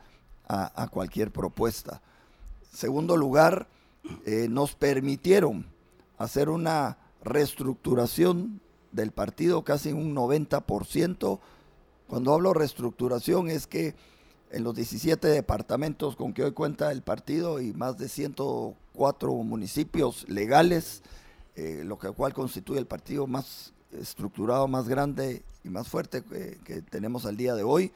a, a cualquier propuesta. Segundo lugar, eh, nos permitieron hacer una reestructuración del partido casi un 90%. Cuando hablo reestructuración es que en los 17 departamentos con que hoy cuenta el partido y más de 104 municipios legales, eh, lo que cual constituye el partido más estructurado, más grande y más fuerte que, que tenemos al día de hoy.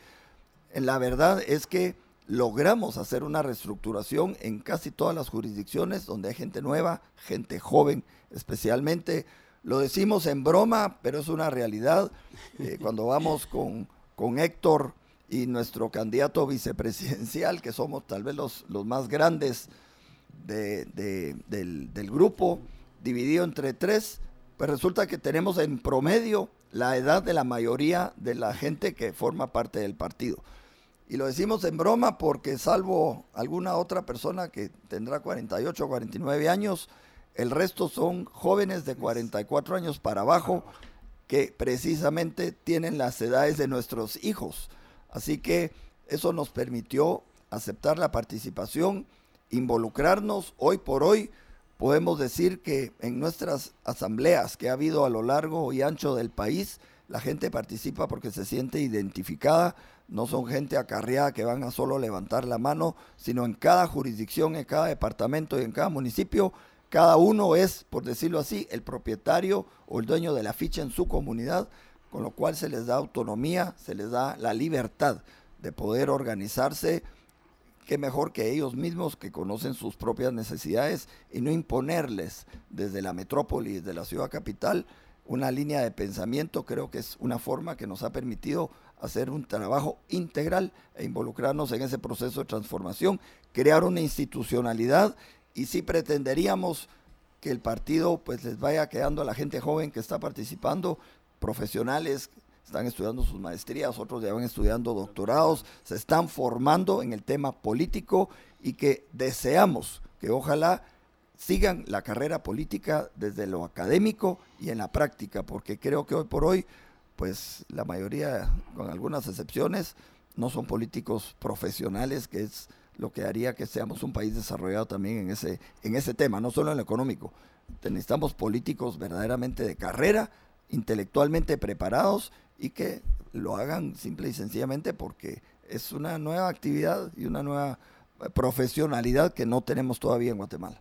En la verdad es que logramos hacer una reestructuración en casi todas las jurisdicciones donde hay gente nueva, gente joven especialmente. Lo decimos en broma, pero es una realidad. Eh, cuando vamos con, con Héctor y nuestro candidato vicepresidencial, que somos tal vez los, los más grandes de, de, del, del grupo, dividido entre tres, pues resulta que tenemos en promedio la edad de la mayoría de la gente que forma parte del partido. Y lo decimos en broma porque salvo alguna otra persona que tendrá 48 o 49 años, el resto son jóvenes de 44 años para abajo que precisamente tienen las edades de nuestros hijos. Así que eso nos permitió aceptar la participación, involucrarnos. Hoy por hoy podemos decir que en nuestras asambleas que ha habido a lo largo y ancho del país, la gente participa porque se siente identificada, no son gente acarreada que van a solo levantar la mano, sino en cada jurisdicción, en cada departamento y en cada municipio, cada uno es, por decirlo así, el propietario o el dueño de la ficha en su comunidad, con lo cual se les da autonomía, se les da la libertad de poder organizarse, qué mejor que ellos mismos que conocen sus propias necesidades y no imponerles desde la metrópoli, desde la ciudad capital, una línea de pensamiento, creo que es una forma que nos ha permitido hacer un trabajo integral e involucrarnos en ese proceso de transformación, crear una institucionalidad. Y si pretenderíamos que el partido pues les vaya quedando a la gente joven que está participando, profesionales, están estudiando sus maestrías, otros ya van estudiando doctorados, se están formando en el tema político y que deseamos que ojalá sigan la carrera política desde lo académico y en la práctica, porque creo que hoy por hoy, pues la mayoría, con algunas excepciones, no son políticos profesionales, que es lo que haría que seamos un país desarrollado también en ese, en ese tema, no solo en lo económico. Necesitamos políticos verdaderamente de carrera, intelectualmente preparados y que lo hagan simple y sencillamente porque es una nueva actividad y una nueva profesionalidad que no tenemos todavía en Guatemala.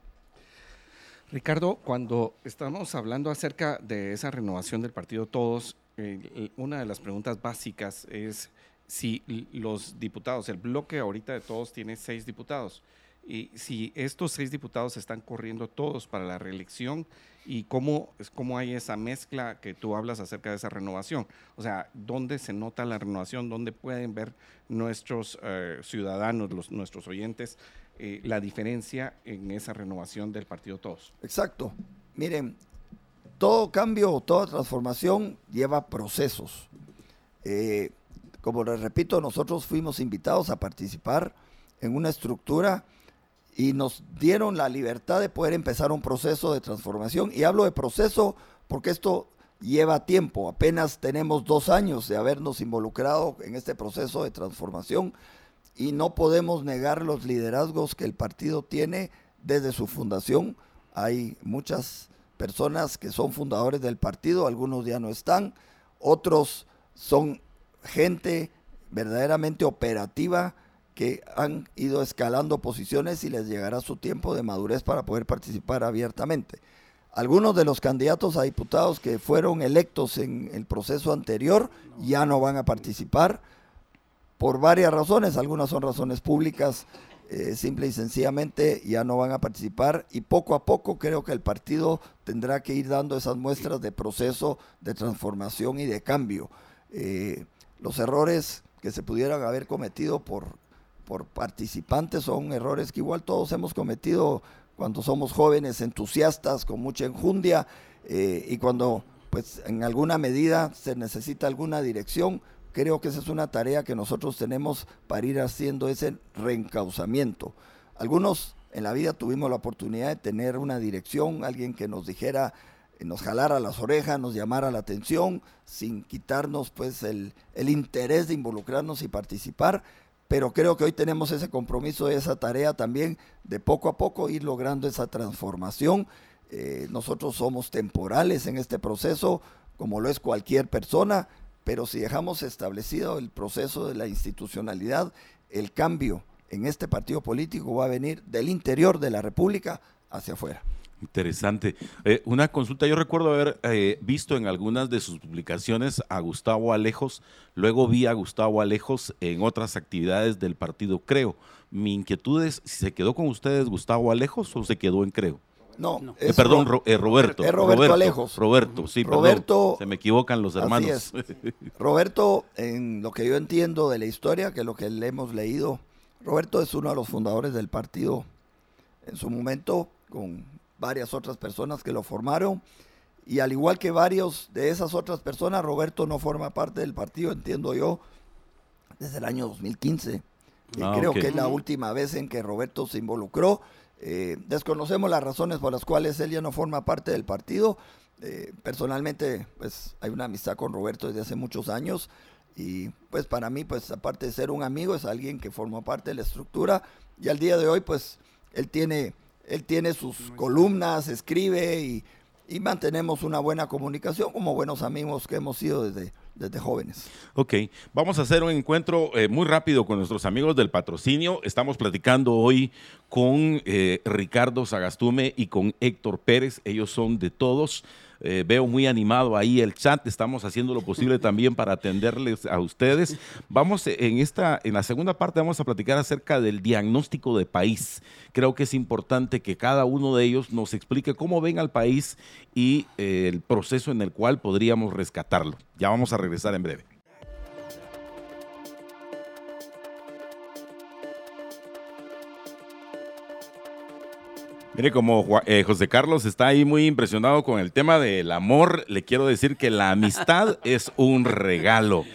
Ricardo, cuando estamos hablando acerca de esa renovación del partido Todos, eh, una de las preguntas básicas es si los diputados, el bloque ahorita de Todos tiene seis diputados, y si estos seis diputados están corriendo todos para la reelección y cómo, cómo hay esa mezcla que tú hablas acerca de esa renovación. O sea, ¿dónde se nota la renovación? ¿Dónde pueden ver nuestros eh, ciudadanos, los, nuestros oyentes, eh, la diferencia en esa renovación del partido Todos. Exacto. Miren, todo cambio, toda transformación lleva procesos. Eh, como les repito, nosotros fuimos invitados a participar en una estructura y nos dieron la libertad de poder empezar un proceso de transformación. Y hablo de proceso porque esto lleva tiempo. Apenas tenemos dos años de habernos involucrado en este proceso de transformación y no podemos negar los liderazgos que el partido tiene desde su fundación. Hay muchas personas que son fundadores del partido, algunos ya no están, otros son gente verdaderamente operativa que han ido escalando posiciones y les llegará su tiempo de madurez para poder participar abiertamente. Algunos de los candidatos a diputados que fueron electos en el proceso anterior ya no van a participar por varias razones, algunas son razones públicas, eh, simple y sencillamente ya no van a participar y poco a poco creo que el partido tendrá que ir dando esas muestras de proceso de transformación y de cambio. Eh, los errores que se pudieran haber cometido por, por participantes son errores que igual todos hemos cometido cuando somos jóvenes, entusiastas, con mucha enjundia eh, y cuando pues en alguna medida se necesita alguna dirección, creo que esa es una tarea que nosotros tenemos para ir haciendo ese reencauzamiento. Algunos en la vida tuvimos la oportunidad de tener una dirección, alguien que nos dijera, eh, nos jalara las orejas, nos llamara la atención, sin quitarnos pues el, el interés de involucrarnos y participar, pero creo que hoy tenemos ese compromiso, esa tarea también de poco a poco ir logrando esa transformación eh, nosotros somos temporales en este proceso, como lo es cualquier persona, pero si dejamos establecido el proceso de la institucionalidad, el cambio en este partido político va a venir del interior de la República hacia afuera. Interesante. Eh, una consulta, yo recuerdo haber eh, visto en algunas de sus publicaciones a Gustavo Alejos, luego vi a Gustavo Alejos en otras actividades del partido Creo. Mi inquietud es si se quedó con ustedes Gustavo Alejos o se quedó en Creo. No, eh, perdón, eh, Roberto. Es Roberto, Alejos. Roberto, sí, Roberto, se me equivocan los hermanos. Roberto, en lo que yo entiendo de la historia, que lo que le hemos leído, Roberto es uno de los fundadores del partido en su momento, con varias otras personas que lo formaron. Y al igual que varios de esas otras personas, Roberto no forma parte del partido, entiendo yo, desde el año 2015. Ah, creo que es la última vez en que Roberto se involucró eh, desconocemos las razones por las cuales él ya no forma parte del partido. Eh, personalmente, pues hay una amistad con Roberto desde hace muchos años y pues para mí, pues aparte de ser un amigo, es alguien que formó parte de la estructura y al día de hoy, pues él tiene, él tiene sus columnas, escribe y y mantenemos una buena comunicación como buenos amigos que hemos sido desde, desde jóvenes. Ok, vamos a hacer un encuentro eh, muy rápido con nuestros amigos del patrocinio. Estamos platicando hoy con eh, Ricardo Sagastume y con Héctor Pérez. Ellos son de todos. Eh, veo muy animado ahí el chat. Estamos haciendo lo posible también para atenderles a ustedes. Vamos en esta, en la segunda parte vamos a platicar acerca del diagnóstico de país. Creo que es importante que cada uno de ellos nos explique cómo ven al país y eh, el proceso en el cual podríamos rescatarlo. Ya vamos a regresar en breve. Mire, como eh, José Carlos está ahí muy impresionado con el tema del amor, le quiero decir que la amistad es un regalo.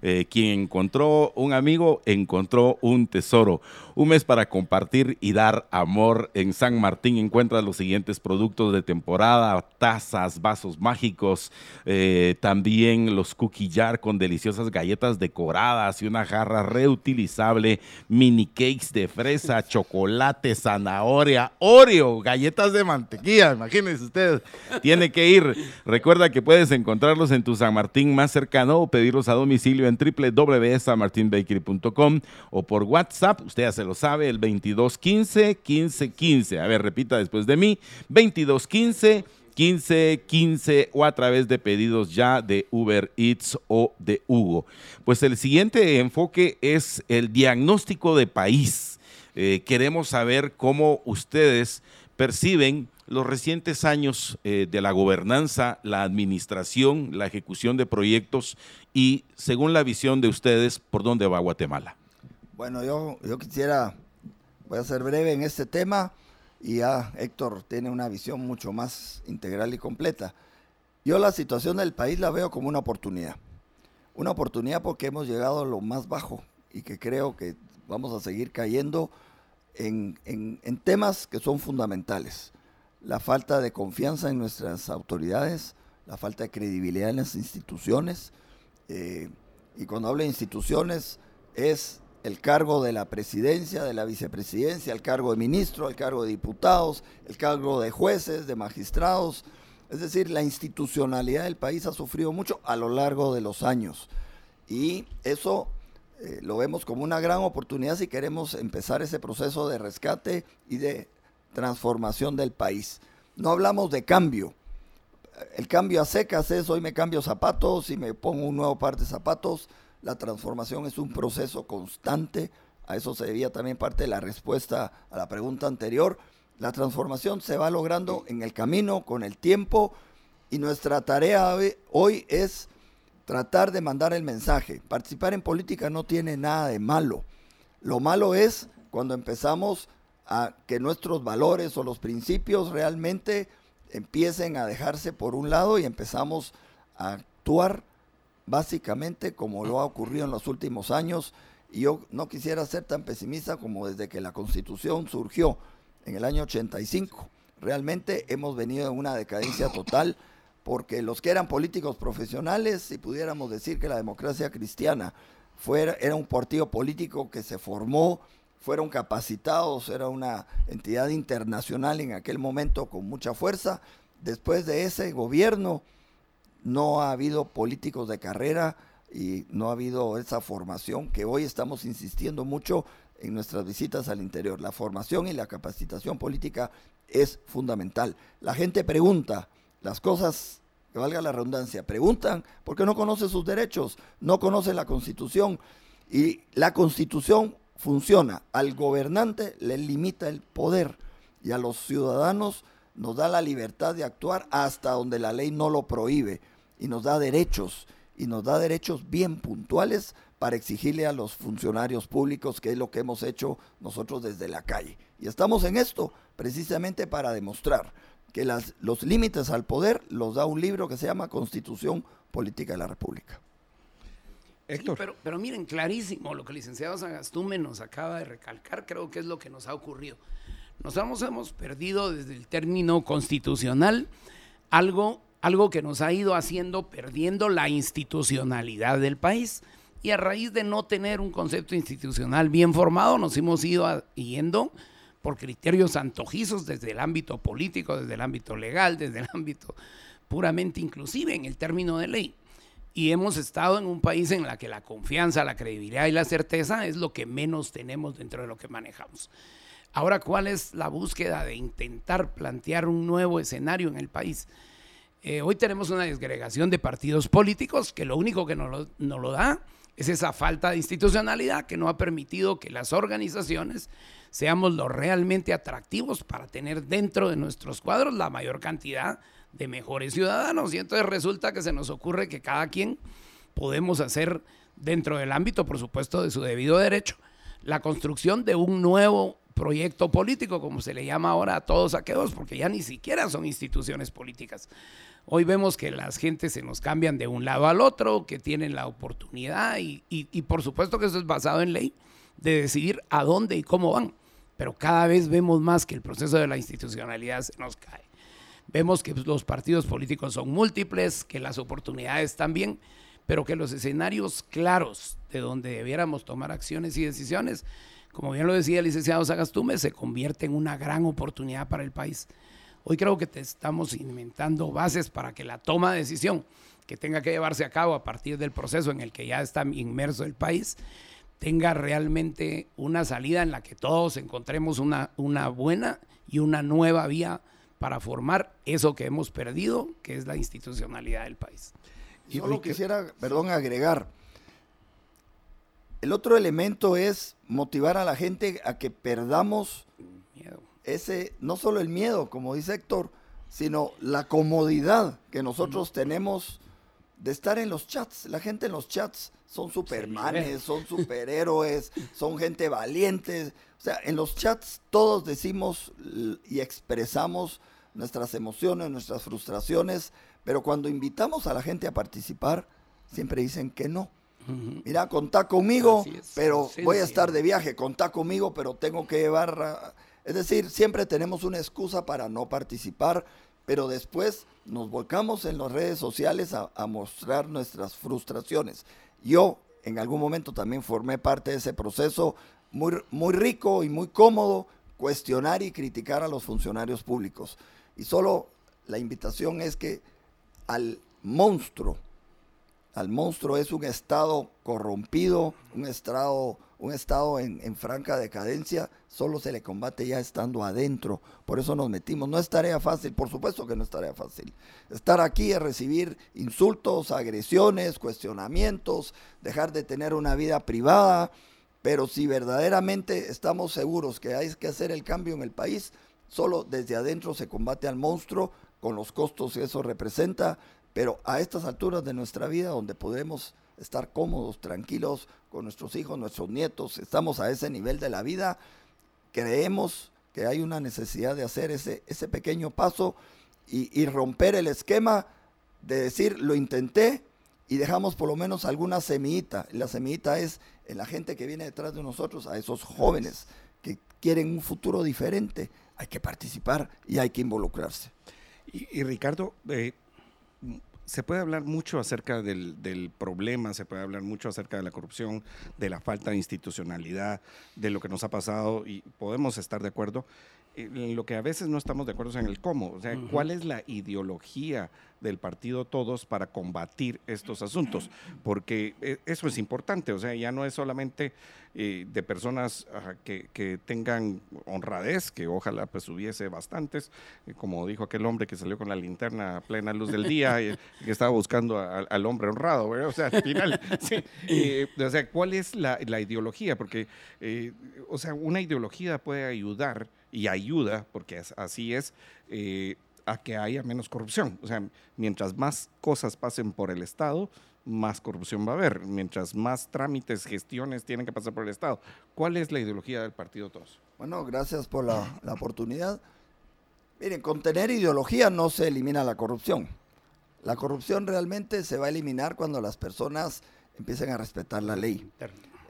Eh, quien encontró un amigo encontró un tesoro. Un mes para compartir y dar amor. En San Martín encuentras los siguientes productos de temporada, tazas, vasos mágicos, eh, también los cookie jar con deliciosas galletas decoradas y una jarra reutilizable, mini cakes de fresa, chocolate, zanahoria, Oreo, galletas de mantequilla, imagínense usted, tiene que ir. Recuerda que puedes encontrarlos en tu San Martín más cercano o pedirlos a domicilio en www.sanmartinbakery.com o por WhatsApp, usted hace lo sabe, el 2215 1515. A ver, repita después de mí, 2215 1515 o a través de pedidos ya de Uber Eats o de Hugo. Pues el siguiente enfoque es el diagnóstico de país. Eh, queremos saber cómo ustedes perciben los recientes años eh, de la gobernanza, la administración, la ejecución de proyectos y, según la visión de ustedes, por dónde va Guatemala. Bueno, yo, yo quisiera, voy a ser breve en este tema y ya Héctor tiene una visión mucho más integral y completa. Yo la situación del país la veo como una oportunidad. Una oportunidad porque hemos llegado a lo más bajo y que creo que vamos a seguir cayendo en, en, temas que son fundamentales. La falta de confianza en nuestras autoridades, la falta de credibilidad en las instituciones. Eh, y cuando hablo de instituciones es el cargo de la presidencia, de la vicepresidencia, el cargo de ministro, el cargo de diputados, el cargo de jueces, de magistrados. Es decir, la institucionalidad del país ha sufrido mucho a lo largo de los años. Y eso eh, lo vemos como una gran oportunidad si queremos empezar ese proceso de rescate y de transformación del país. No hablamos de cambio. El cambio a secas es hoy me cambio zapatos y me pongo un nuevo par de zapatos la transformación es un proceso constante. A eso se debía también parte de la respuesta a la pregunta anterior. La transformación se va logrando en el camino, con el tiempo, y nuestra tarea hoy es tratar de mandar el mensaje. Participar en política no tiene nada de malo. Lo malo es cuando empezamos a que nuestros valores o los principios realmente empiecen a dejarse por un lado y empezamos a actuar básicamente como lo ha ocurrido en los últimos años. Y yo no quisiera ser tan pesimista como desde que la constitución surgió en el año 85. Realmente hemos venido en una decadencia total porque los que eran políticos profesionales, si pudiéramos decir que la democracia cristiana era un partido político que se formó, fueron capacitados, era una entidad internacional en aquel momento con mucha fuerza. Después de ese gobierno no ha habido políticos de carrera y no ha habido esa formación que hoy estamos insistiendo mucho en nuestras visitas al interior. La formación y la capacitación política es fundamental. La gente pregunta, las cosas, que valga la redundancia, preguntan porque no conoce sus derechos, no conoce la constitución y la constitución funciona. Al gobernante le limita el poder y a los ciudadanos nos da la libertad de actuar hasta donde la ley no lo prohíbe y nos da derechos y nos da derechos bien puntuales para exigirle a los funcionarios públicos, que es lo que hemos hecho nosotros desde la calle. Y estamos en esto precisamente para demostrar que las, los límites al poder los da un libro que se llama Constitución Política de la República. Héctor. pero, pero miren, clarísimo, lo que el licenciado Sagastume nos acaba de recalcar, creo que es lo que nos ha ocurrido. Nos hemos, hemos perdido desde el término constitucional algo, algo que nos ha ido haciendo perdiendo la institucionalidad del país. Y a raíz de no tener un concepto institucional bien formado, nos hemos ido yendo por criterios antojizos desde el ámbito político, desde el ámbito legal, desde el ámbito puramente inclusive en el término de ley. Y hemos estado en un país en la que la confianza, la credibilidad y la certeza es lo que menos tenemos dentro de lo que manejamos. Ahora, ¿cuál es la búsqueda de intentar plantear un nuevo escenario en el país? Eh, hoy tenemos una desgregación de partidos políticos que lo único que nos lo, lo da es esa falta de institucionalidad que no ha permitido que las organizaciones seamos lo realmente atractivos para tener dentro de nuestros cuadros la mayor cantidad de mejores ciudadanos. Y entonces resulta que se nos ocurre que cada quien podemos hacer dentro del ámbito, por supuesto, de su debido derecho, la construcción de un nuevo proyecto político, como se le llama ahora a todos aquellos, porque ya ni siquiera son instituciones políticas. Hoy vemos que las gentes se nos cambian de un lado al otro, que tienen la oportunidad y, y por supuesto que eso es basado en ley de decidir a dónde y cómo van pero cada vez vemos más que el proceso de la institucionalidad se nos cae. Vemos que los partidos políticos son múltiples, que las oportunidades también, pero que los escenarios claros de donde debiéramos tomar acciones y decisiones, como bien lo decía el licenciado Sagastume, se convierte en una gran oportunidad para el país. Hoy creo que te estamos inventando bases para que la toma de decisión que tenga que llevarse a cabo a partir del proceso en el que ya está inmerso el país, tenga realmente una salida en la que todos encontremos una, una buena y una nueva vía para formar eso que hemos perdido, que es la institucionalidad del país. Y Solo quisiera, perdón, agregar. El otro elemento es motivar a la gente a que perdamos ese, no solo el miedo, como dice Héctor, sino la comodidad que nosotros tenemos de estar en los chats. La gente en los chats son supermanes, son superhéroes, son gente valiente. O sea, en los chats todos decimos y expresamos nuestras emociones, nuestras frustraciones, pero cuando invitamos a la gente a participar, siempre dicen que no. Mira, contá conmigo, pero voy a estar de viaje, contá conmigo, pero tengo que llevar... Es decir, siempre tenemos una excusa para no participar, pero después nos volcamos en las redes sociales a, mostrar nuestras frustraciones. Yo en algún momento también formé parte de ese proceso muy, muy rico y muy cómodo, cuestionar y criticar a los funcionarios públicos. Y solo la invitación es que al monstruo, al monstruo es un estado corrompido, un estado un Estado en, franca decadencia solo se le combate ya estando adentro. Por eso nos metimos. No es tarea fácil, por supuesto que no es tarea fácil. Estar aquí es recibir insultos, agresiones, cuestionamientos, dejar de tener una vida privada. Pero si verdaderamente estamos seguros que hay que hacer el cambio en el país, solo desde adentro se combate al monstruo con los costos que eso representa. Pero a estas alturas de nuestra vida, donde podemos estar cómodos, tranquilos con nuestros hijos, nuestros nietos, estamos a ese nivel de la vida, creemos que hay una necesidad de hacer ese, ese pequeño paso y, romper el esquema de decir, lo intenté y dejamos por lo menos alguna semillita. La semillita es en la gente que viene detrás de nosotros, a esos jóvenes que quieren un futuro diferente. Hay que participar y hay que involucrarse. Y, Ricardo, eh, se puede hablar mucho acerca del, del, problema, se puede hablar mucho acerca de la corrupción, de la falta de institucionalidad, de lo que nos ha pasado y podemos estar de acuerdo. En lo que a veces no estamos de acuerdo es en el cómo, o sea, cuál es la ideología del partido Todos para combatir estos asuntos, porque eh, eso es importante, o sea, ya no es solamente eh, de personas que, que, tengan honradez, que ojalá pues hubiese bastantes, eh, como dijo aquel hombre que salió con la linterna a plena luz del día y que estaba buscando al hombre honrado, o sea, al final, o sea, ¿cuál es la, la ideología? Porque, o sea, una ideología puede ayudar y ayuda, porque así es, eh, a que haya menos corrupción. O sea, mientras más cosas pasen por el Estado, más corrupción va a haber. Mientras más trámites, gestiones tienen que pasar por el Estado. ¿Cuál es la ideología del Partido TOS? Bueno, gracias por la, oportunidad. Miren, con tener ideología no se elimina la corrupción. La corrupción realmente se va a eliminar cuando las personas empiecen a respetar la ley,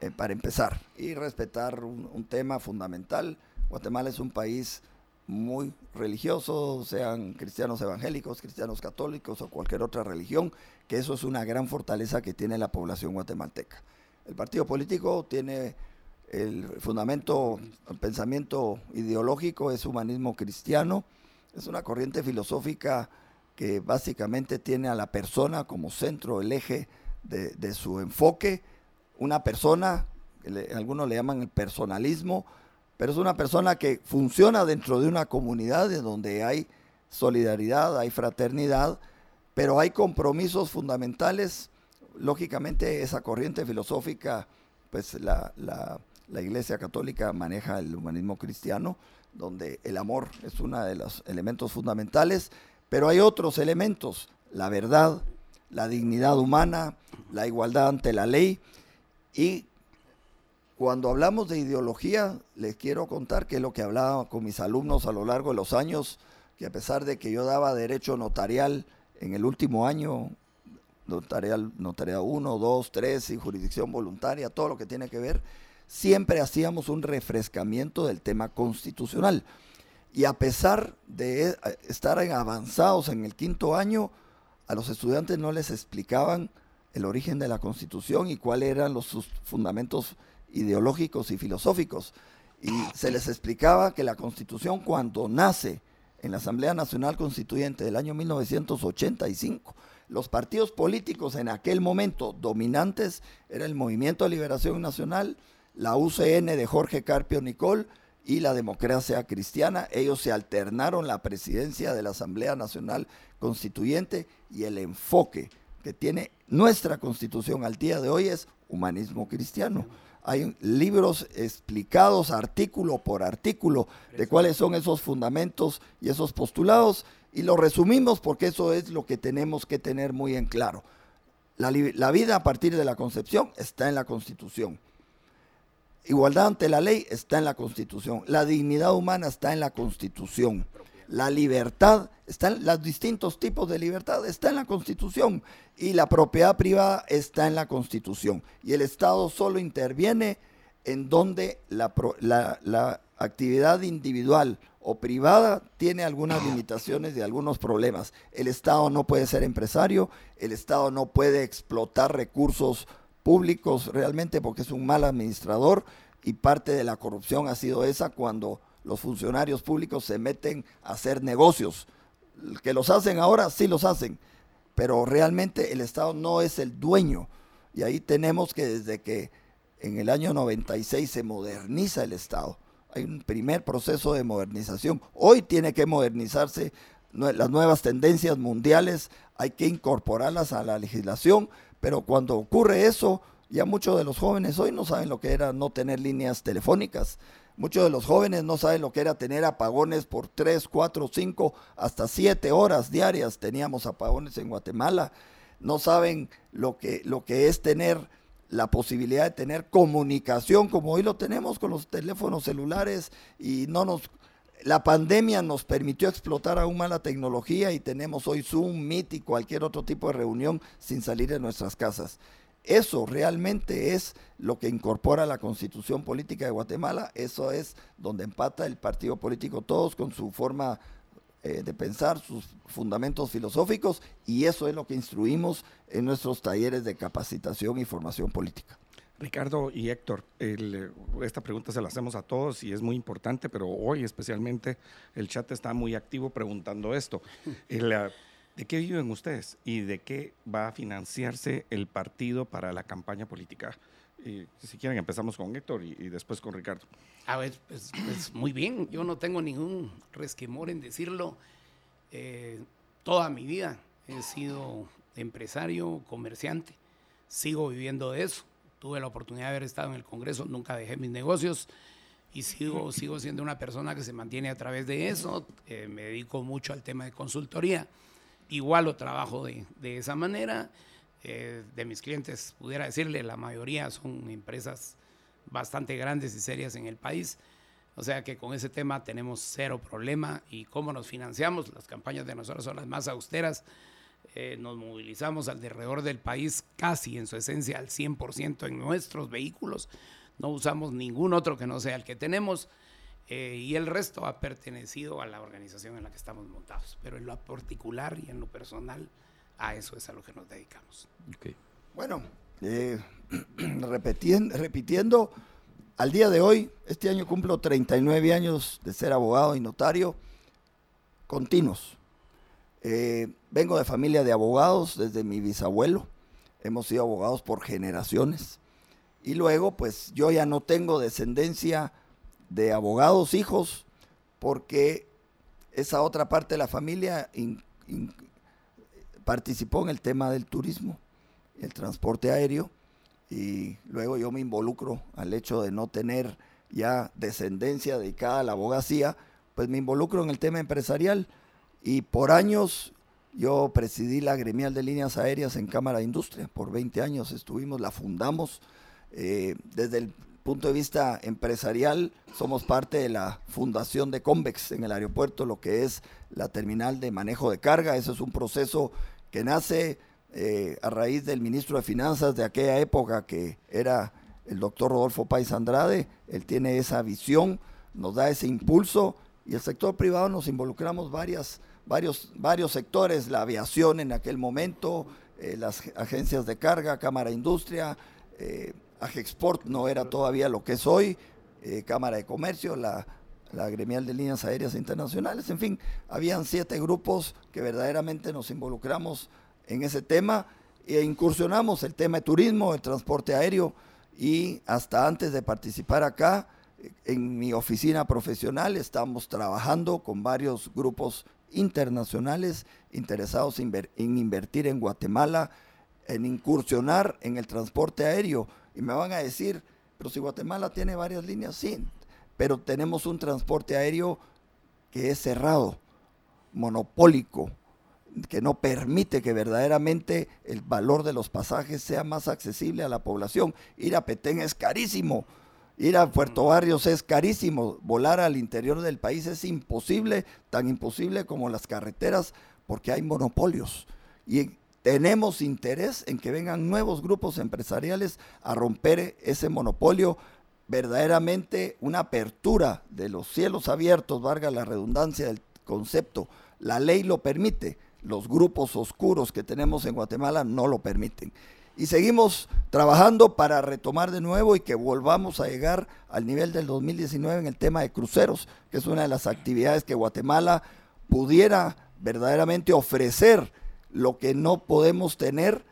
eh, para empezar, y respetar un tema fundamental Guatemala es un país muy religioso, sean cristianos evangélicos, cristianos católicos o cualquier otra religión, que eso es una gran fortaleza que tiene la población guatemalteca. El partido político tiene el fundamento, el pensamiento ideológico es humanismo cristiano, es una corriente filosófica que básicamente tiene a la persona como centro, el eje de, su enfoque, una persona, algunos le llaman el personalismo, pero es una persona que funciona dentro de una comunidad en donde hay solidaridad, hay fraternidad, pero hay compromisos fundamentales. Lógicamente esa corriente filosófica, pues la, Iglesia Católica maneja el humanismo cristiano, donde el amor es uno de los elementos fundamentales, pero hay otros elementos, la verdad, la dignidad humana, la igualdad ante la ley y cuando hablamos de ideología, les quiero contar que es lo que hablaba con mis alumnos a lo largo de los años, que a pesar de que yo daba derecho notarial en el último año, notarial, notarial 1, 2, 3 y jurisdicción voluntaria, todo lo que tiene que ver, siempre hacíamos un refrescamiento del tema constitucional. Y a pesar de eh, estar avanzados en el quinto año, a los estudiantes no les explicaban el origen de la constitución y cuáles eran los sus fundamentos ideológicos y filosóficos. Y se les explicaba que la constitución cuando nace en la Asamblea Nacional Constituyente del año 1985, los partidos políticos en aquel momento dominantes era el Movimiento de Liberación Nacional, la UCN de Jorge Carpio Nicol y la democracia cristiana. Ellos se alternaron la presidencia de la Asamblea Nacional Constituyente y el enfoque que tiene nuestra constitución al día de hoy es humanismo cristiano hay libros explicados artículo por artículo de cuáles son esos fundamentos y esos postulados y lo resumimos porque eso es lo que tenemos que tener muy en claro. La, la vida a partir de la concepción está en la Constitución. Igualdad ante la ley está en la Constitución. La dignidad humana está en la Constitución. La libertad, están los distintos tipos de libertad, está en la Constitución y la propiedad privada está en la Constitución. Y el Estado solo interviene en donde la, la, actividad individual o privada tiene algunas limitaciones y algunos problemas. El Estado no puede ser empresario, el Estado no puede explotar recursos públicos realmente porque es un mal administrador y parte de la corrupción ha sido esa cuando los funcionarios públicos se meten a hacer negocios. Que los hacen ahora, sí los hacen, pero realmente el Estado no es el dueño. Y ahí tenemos que desde que en el año 96 se moderniza el Estado, hay un primer proceso de modernización. Hoy tiene que modernizarse las nuevas tendencias mundiales, hay que incorporarlas a la legislación, pero cuando ocurre eso, ya muchos de los jóvenes hoy no saben lo que era no tener líneas telefónicas, Muchos de los jóvenes no saben lo que era tener apagones por 3, 4, 5, hasta 7 horas diarias. Teníamos apagones en Guatemala. no saben lo que, lo que es tener la posibilidad de tener comunicación como hoy lo tenemos con los teléfonos celulares y no nos la pandemia nos permitió explotar aún más la tecnología y tenemos hoy Zoom, Meet y cualquier otro tipo de reunión sin salir de nuestras casas. Eso realmente es lo que incorpora la constitución política de Guatemala, eso es donde empata el partido político todos con su forma eh, de pensar, sus fundamentos filosóficos y eso es lo que instruimos en nuestros talleres de capacitación y formación política. Ricardo y Héctor, esta pregunta se la hacemos a todos y es muy importante, pero hoy especialmente el chat está muy activo preguntando esto. ¿De qué viven ustedes y de qué va a financiarse el partido para la campaña política? si quieren, empezamos con Héctor y, después con Ricardo. A ver, pues, pues, muy bien, yo no tengo ningún resquemor en decirlo. Eh, toda mi vida he sido empresario, comerciante, sigo viviendo de eso. Tuve la oportunidad de haber estado en el Congreso, nunca dejé mis negocios y sigo, sigo siendo una persona que se mantiene a través de eso. Eh, me dedico mucho al tema de consultoría. Igual lo trabajo de, de esa manera eh, de mis clientes, pudiera decirle, la mayoría son empresas bastante grandes y serias en el país. O sea que con ese tema tenemos cero problema. ¿Y cómo nos financiamos? Las campañas de nosotros son las más austeras. Eh, nos movilizamos alrededor del país casi en su esencia al 100% en nuestros vehículos. No usamos ningún otro que no sea el que tenemos. Eh, y el resto ha pertenecido a la organización en la que estamos montados. Pero en lo particular y en lo personal, a eso es a lo que nos dedicamos. Bueno, eh, repitiendo, repitiendo, al día de hoy, este año cumplo 39 años de ser abogado y notario continuos. Eh, vengo de familia de abogados desde mi bisabuelo. Hemos sido abogados por generaciones. Y luego, pues yo ya no tengo descendencia de abogados hijos porque esa otra parte de la familia participó en el tema del turismo, el transporte aéreo, y luego yo me involucro al hecho de no tener ya descendencia dedicada a la abogacía, pues me involucro en el tema empresarial y por años yo presidí la gremial de líneas aéreas en Cámara de Industria, por 20 años estuvimos, la fundamos. Eh, desde el punto de vista empresarial, somos parte de la fundación de Convex en el aeropuerto, lo que es la terminal de manejo de carga. Eso es un proceso que nace eh, a raíz del ministro de Finanzas de aquella época, que era el doctor Rodolfo Pais Andrade. Él tiene esa visión, nos da ese impulso y el sector privado nos involucramos varias, varios, varios sectores, la aviación en aquel momento, eh, las agencias de carga, Cámara Industria, eh, Agexport no era todavía lo que es hoy, eh, Cámara de Comercio, la la gremial de líneas aéreas internacionales, en fin, habían siete grupos que verdaderamente nos involucramos en ese tema e incursionamos el tema de turismo, el transporte aéreo y hasta antes de participar acá, en mi oficina profesional estamos trabajando con varios grupos internacionales interesados en invertir en Guatemala, en incursionar en el transporte aéreo. Y me van a decir, pero si Guatemala tiene varias líneas, sí, pero tenemos un transporte aéreo que es cerrado, monopólico, que no permite que verdaderamente el valor de los pasajes sea más accesible a la población. Ir a Petén es carísimo, ir a Puerto mm. Barrios es carísimo, volar al interior del país es imposible, tan imposible como las carreteras, porque hay monopolios. Y tenemos interés en que vengan nuevos grupos empresariales a romper ese monopolio verdaderamente una apertura de los cielos abiertos, valga la redundancia del concepto. La ley lo permite, los grupos oscuros que tenemos en Guatemala no lo permiten. Y seguimos trabajando para retomar de nuevo y que volvamos a llegar al nivel del 2019 en el tema de cruceros, que es una de las actividades que Guatemala pudiera verdaderamente ofrecer lo que no podemos tener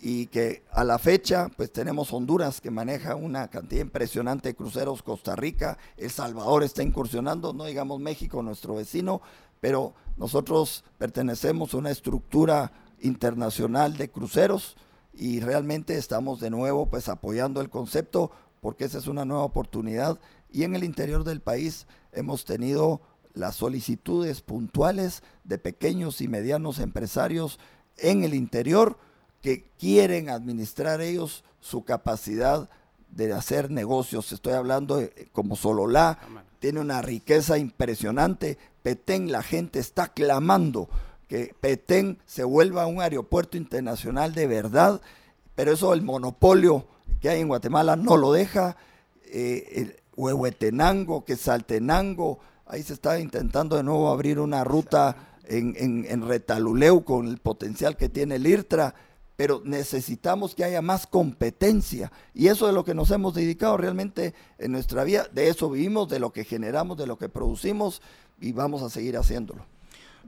y que a la fecha pues tenemos Honduras que maneja una cantidad impresionante de cruceros, Costa Rica, El Salvador está incursionando, no digamos México, nuestro vecino, pero nosotros pertenecemos a una estructura internacional de cruceros y realmente estamos de nuevo pues apoyando el concepto porque esa es una nueva oportunidad. Y en el interior del país hemos tenido las solicitudes puntuales de pequeños y medianos empresarios en el interior que quieren administrar ellos su capacidad de hacer negocios. Estoy hablando de, como Sololá, tiene una riqueza impresionante. Petén, la gente está clamando que Petén se vuelva un aeropuerto internacional de verdad, pero eso el monopolio que hay en Guatemala no lo deja. Eh, el Huehuetenango, que Saltenango, ahí se está intentando de nuevo abrir una ruta en, en, Retaluleu con el potencial que tiene el IRTRA pero necesitamos que haya más competencia. Y eso es lo que nos hemos dedicado realmente en nuestra vida. De eso vivimos, de lo que generamos, de lo que producimos y vamos a seguir haciéndolo.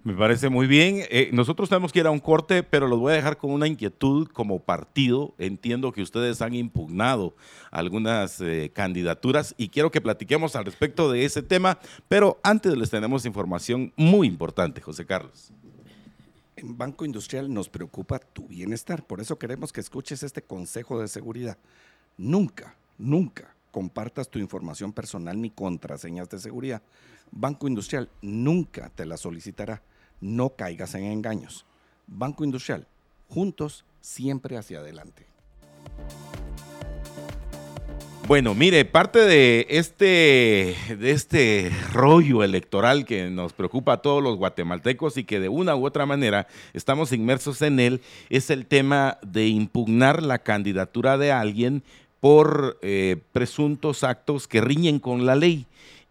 Me parece muy bien. Eh, nosotros tenemos que ir a un corte, pero los voy a dejar con una inquietud como partido. Entiendo que ustedes han impugnado algunas eh, candidaturas y quiero que platiquemos al respecto de ese tema, pero antes les tenemos información muy importante, José Carlos. En Banco Industrial nos preocupa tu bienestar, por eso queremos que escuches este consejo de seguridad. Nunca, nunca compartas tu información personal ni contraseñas de seguridad. Banco Industrial nunca te la solicitará. No caigas en engaños. Banco Industrial, juntos, siempre hacia adelante. Bueno, mire, parte de este, de este rollo electoral que nos preocupa a todos los guatemaltecos y que de una u otra manera estamos inmersos en él es el tema de impugnar la candidatura de alguien por eh, presuntos actos que riñen con la ley.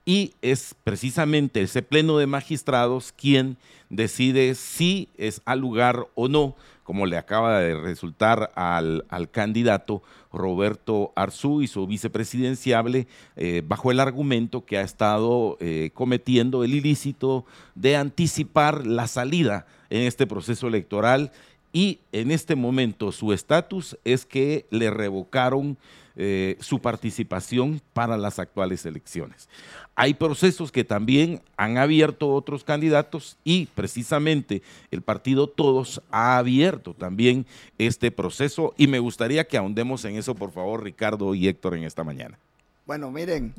Y es precisamente ese pleno de magistrados quien decide si es al lugar o no como le acaba de resultar al, candidato Roberto Arzú y su vicepresidenciable, eh, bajo el argumento que ha estado eh, cometiendo el ilícito de anticipar la salida en este proceso electoral y en este momento su estatus es que le revocaron eh, su participación para las actuales elecciones. Hay procesos que también han abierto otros candidatos y precisamente el partido Todos ha abierto también este proceso y me gustaría que ahondemos en eso, por favor, Ricardo y Héctor, en esta mañana. Bueno, miren,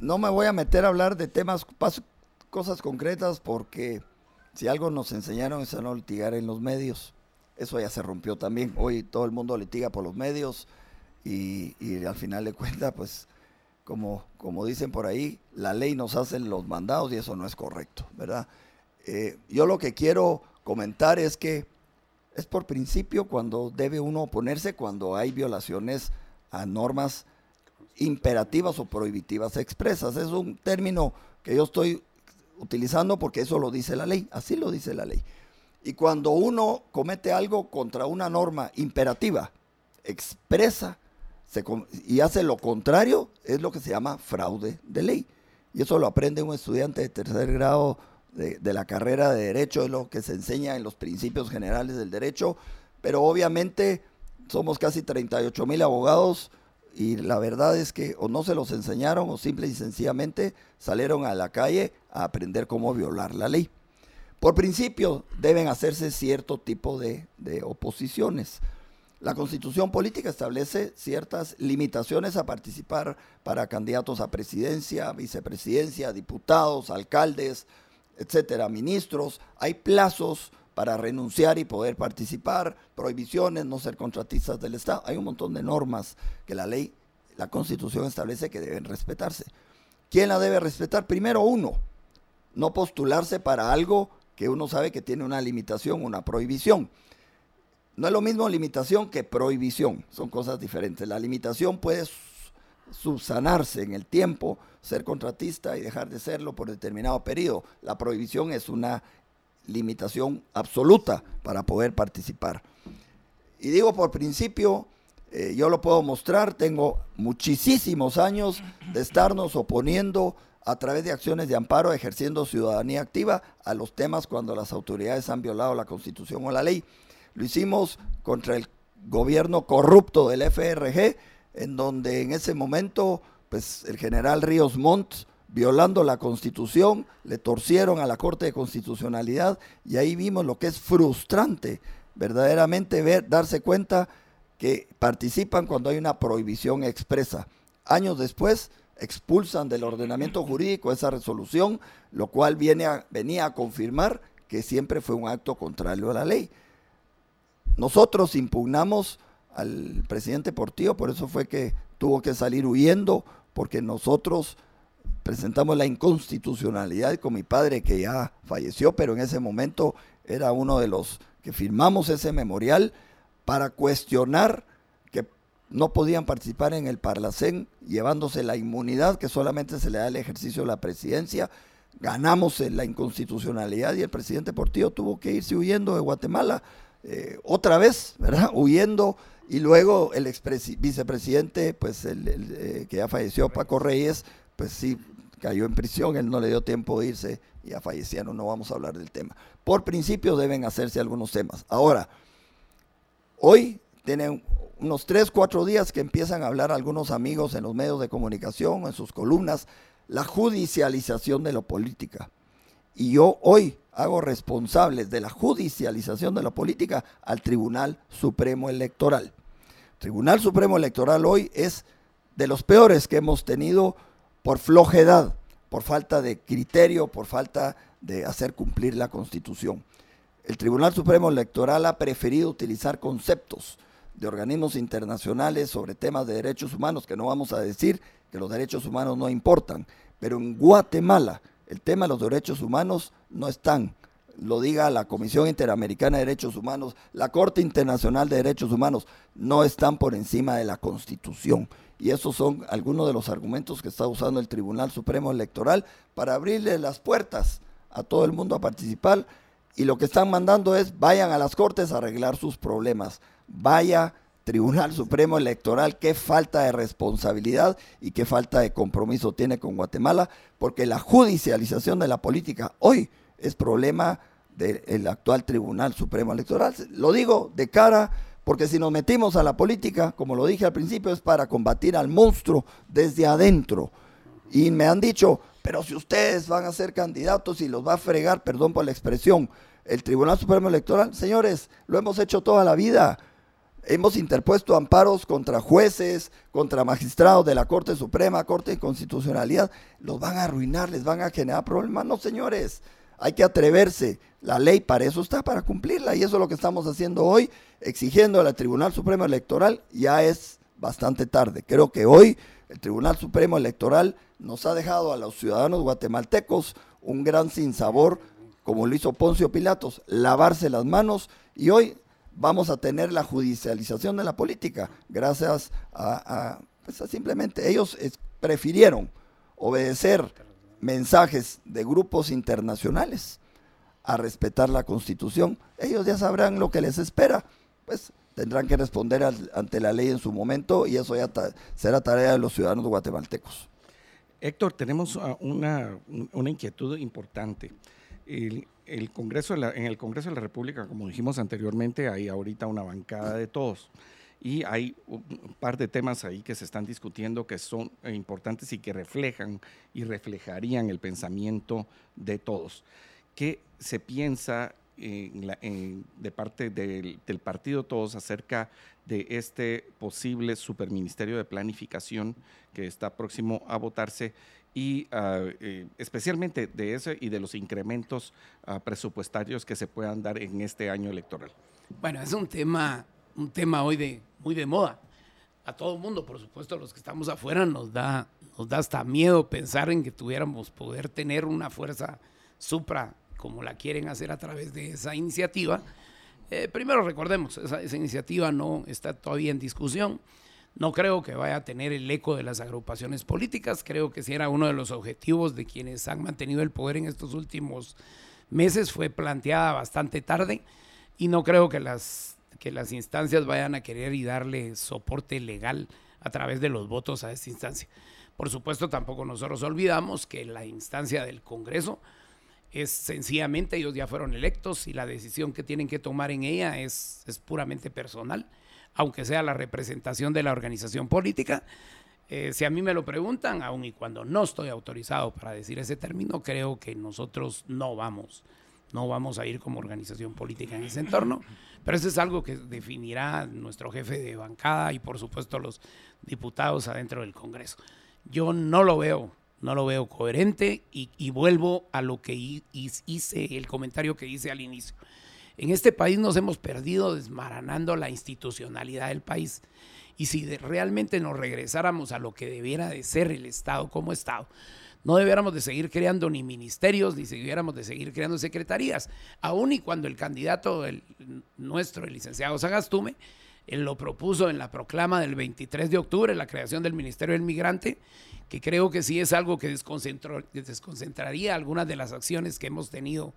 no me voy a meter a hablar de temas, cosas concretas porque si algo nos enseñaron es a no litigar en los medios. Eso ya se rompió también. Hoy todo el mundo litiga por los medios y, al final de cuentas, pues, como, como dicen por ahí, la ley nos hace los mandados y eso no es correcto, ¿verdad? Eh, yo lo que quiero comentar es que es por principio cuando debe uno oponerse cuando hay violaciones a normas imperativas o prohibitivas expresas. Es un término que yo estoy utilizando porque eso lo dice la ley, así lo dice la ley. Y cuando uno comete algo contra una norma imperativa, expresa, y hace lo contrario, es lo que se llama fraude de ley. Y eso lo aprende un estudiante de tercer grado de, de, la carrera de Derecho, es lo que se enseña en los principios generales del derecho, pero obviamente somos casi 38 mil abogados y la verdad es que o no se los enseñaron o simple y sencillamente salieron a la calle a aprender cómo violar la ley. Por principio deben hacerse cierto tipo de, de oposiciones. La constitución política establece ciertas limitaciones a participar para candidatos a presidencia, vicepresidencia, diputados, alcaldes, etcétera, ministros. Hay plazos para renunciar y poder participar, prohibiciones, no ser contratistas del Estado. Hay un montón de normas que la ley, la constitución establece que deben respetarse. ¿Quién la debe respetar? Primero uno, no postularse para algo que uno sabe que tiene una limitación, una prohibición. No es lo mismo limitación que prohibición, son cosas diferentes. La limitación puede subsanarse en el tiempo, ser contratista y dejar de serlo por determinado periodo. La prohibición es una limitación absoluta para poder participar. Y digo por principio, eh, yo lo puedo mostrar, tengo muchísimos años de estarnos oponiendo a través de acciones de amparo, ejerciendo ciudadanía activa a los temas cuando las autoridades han violado la constitución o la ley. Lo hicimos contra el gobierno corrupto del FRG, en donde en ese momento, pues el general Ríos Montt, violando la constitución, le torcieron a la Corte de Constitucionalidad y ahí vimos lo que es frustrante, verdaderamente ver, darse cuenta que participan cuando hay una prohibición expresa. Años después expulsan del ordenamiento jurídico esa resolución, lo cual viene a, venía a confirmar que siempre fue un acto contrario a la ley nosotros impugnamos al presidente Portillo, por eso fue que tuvo que salir huyendo, porque nosotros presentamos la inconstitucionalidad con mi padre que ya falleció, pero en ese momento era uno de los que firmamos ese memorial para cuestionar que no podían participar en el Parlacén llevándose la inmunidad que solamente se le da al ejercicio de la presidencia. Ganamos en la inconstitucionalidad y el presidente Portillo tuvo que irse huyendo de Guatemala eh, otra vez, ¿verdad? Huyendo y luego el vicepresidente, pues el, eh, que ya falleció, Paco Reyes, pues sí, cayó en prisión, él no le dio tiempo de irse ya fallecieron, no vamos a hablar del tema. Por principio deben hacerse algunos temas. Ahora, hoy tienen unos tres, cuatro días que empiezan a hablar algunos amigos en los medios de comunicación, en sus columnas, la judicialización de la política. Y yo hoy hago responsables de la judicialización de la política al Tribunal Supremo Electoral. Tribunal Supremo Electoral hoy es de los peores que hemos tenido por flojedad, por falta de criterio, por falta de hacer cumplir la Constitución. El Tribunal Supremo Electoral ha preferido utilizar conceptos de organismos internacionales sobre temas de derechos humanos, que no vamos a decir que los derechos humanos no importan, pero en Guatemala el tema de los derechos humanos no están lo diga la Comisión Interamericana de Derechos Humanos, la Corte Internacional de Derechos Humanos, no están por encima de la Constitución. Y esos son algunos de los argumentos que está usando el Tribunal Supremo Electoral para abrirle las puertas a todo el mundo a participar. Y lo que están mandando es vayan a las Cortes a arreglar sus problemas. Vaya Tribunal Supremo Electoral, qué falta de responsabilidad y qué falta de compromiso tiene con Guatemala, porque la judicialización de la política hoy es problema del actual Tribunal Supremo Electoral. Lo digo de cara, porque si nos metimos a la política, como lo dije al principio, es para combatir al monstruo desde adentro. Y me han dicho, pero si ustedes van a ser candidatos y los va a fregar, perdón por la expresión, el Tribunal Supremo Electoral, señores, lo hemos hecho toda la vida. Hemos interpuesto amparos contra jueces, contra magistrados de la Corte Suprema, Corte de Constitucionalidad. Los van a arruinar, les van a generar problemas. No, señores, hay que atreverse. La ley para eso está, para cumplirla. Y eso es lo que estamos haciendo hoy, exigiendo al Tribunal Supremo Electoral. Ya es bastante tarde. Creo que hoy el Tribunal Supremo Electoral nos ha dejado a los ciudadanos guatemaltecos un gran sinsabor, como lo hizo Poncio Pilatos, lavarse las manos. Y hoy vamos a tener la judicialización de la política, gracias a, pues simplemente ellos prefirieron obedecer mensajes de grupos internacionales a respetar la constitución, ellos ya sabrán lo que les espera, pues tendrán que responder ante la ley en su momento y eso ya será tarea de los ciudadanos guatemaltecos. Héctor, tenemos ah, una, inquietud importante. El, Congreso en el Congreso de la República, como dijimos anteriormente, hay ahorita una bancada de todos y hay un par de temas ahí que se están discutiendo que son importantes y que reflejan y reflejarían el pensamiento de todos. ¿Qué se piensa de parte del, partido Todos acerca de este posible superministerio de planificación que está próximo a votarse y ah, eh, especialmente de eso y de los incrementos ah, presupuestarios que se puedan dar en este año electoral? Bueno, es un tema un tema hoy de, muy de moda. A todo el mundo, por supuesto, a los que estamos afuera, nos da, nos da hasta miedo pensar en que tuviéramos poder tener una fuerza supra como la quieren hacer a través de esa iniciativa. Eh, primero recordemos, esa, esa, iniciativa no está todavía en discusión. No creo que vaya a tener el eco de las agrupaciones políticas. Creo que si era uno de los objetivos de quienes han mantenido el poder en estos últimos meses, fue planteada bastante tarde y no creo que las que las instancias vayan a querer y darle soporte legal a través de los votos a esta instancia. Por supuesto, tampoco nosotros olvidamos que la instancia del Congreso es sencillamente, ellos ya fueron electos y la decisión que tienen que tomar en ella es, es puramente personal, aunque sea la representación de la organización política. Eh, si a mí me lo preguntan, aun y cuando no estoy autorizado para decir ese término, creo que nosotros no vamos, no vamos a ir como organización política en ese entorno. Pero eso es algo que definirá nuestro jefe de bancada y por supuesto los diputados adentro del Congreso. Yo no lo veo, no lo veo coherente y, vuelvo a lo que hice, el comentario que hice al inicio. En este país nos hemos perdido desmaranando la institucionalidad del país. Y si realmente nos regresáramos a lo que debiera de ser el Estado como Estado, no debiéramos de seguir creando ni ministerios, ni debiéramos de seguir creando secretarías. Aún y cuando el candidato el, nuestro, el licenciado Sagastume, él lo propuso en la proclama del 23 de octubre, la creación del Ministerio del Migrante, que creo que sí es algo que, que desconcentraría algunas de las acciones que hemos tenido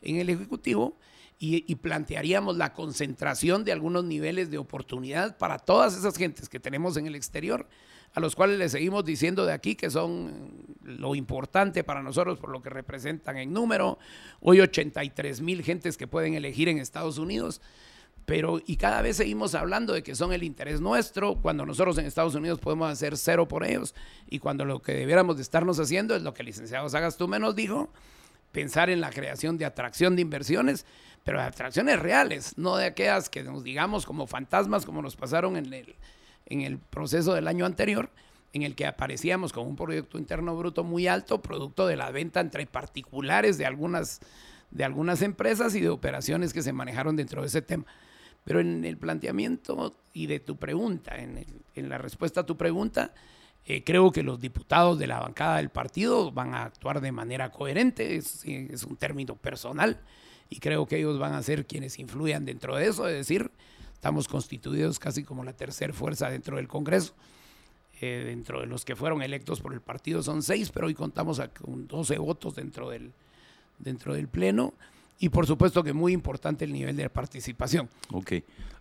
en el Ejecutivo y, y plantearíamos la concentración de algunos niveles de oportunidad para todas esas gentes que tenemos en el exterior, a los cuales les seguimos diciendo de aquí que son lo importante para nosotros por lo que representan en número. Hoy 83 mil gentes que pueden elegir en Estados Unidos pero y cada vez seguimos hablando de que son el interés nuestro, cuando nosotros en Estados Unidos podemos hacer cero por ellos, y cuando lo que debiéramos de estarnos haciendo es lo que el licenciado Sagastume nos dijo, pensar en la creación de atracción de inversiones, pero de atracciones reales, no de aquellas que nos digamos como fantasmas, como nos pasaron en el, en el proceso del año anterior, en el que aparecíamos con un Producto Interno Bruto muy alto, producto de la venta entre particulares de algunas, de algunas empresas y de operaciones que se manejaron dentro de ese tema. Pero en el planteamiento y de tu pregunta, en, el- en la respuesta a tu pregunta, eh, creo que los diputados de la bancada del partido van a actuar de manera coherente, es, es un término personal, y creo que ellos van a ser quienes influyan dentro de eso, es decir, estamos constituidos casi como la tercera fuerza dentro del Congreso. Eh, dentro de los que fueron electos por el partido son seis, pero hoy contamos con 12 votos dentro del, dentro del Pleno. Y por supuesto que muy importante el nivel de participación. Ok.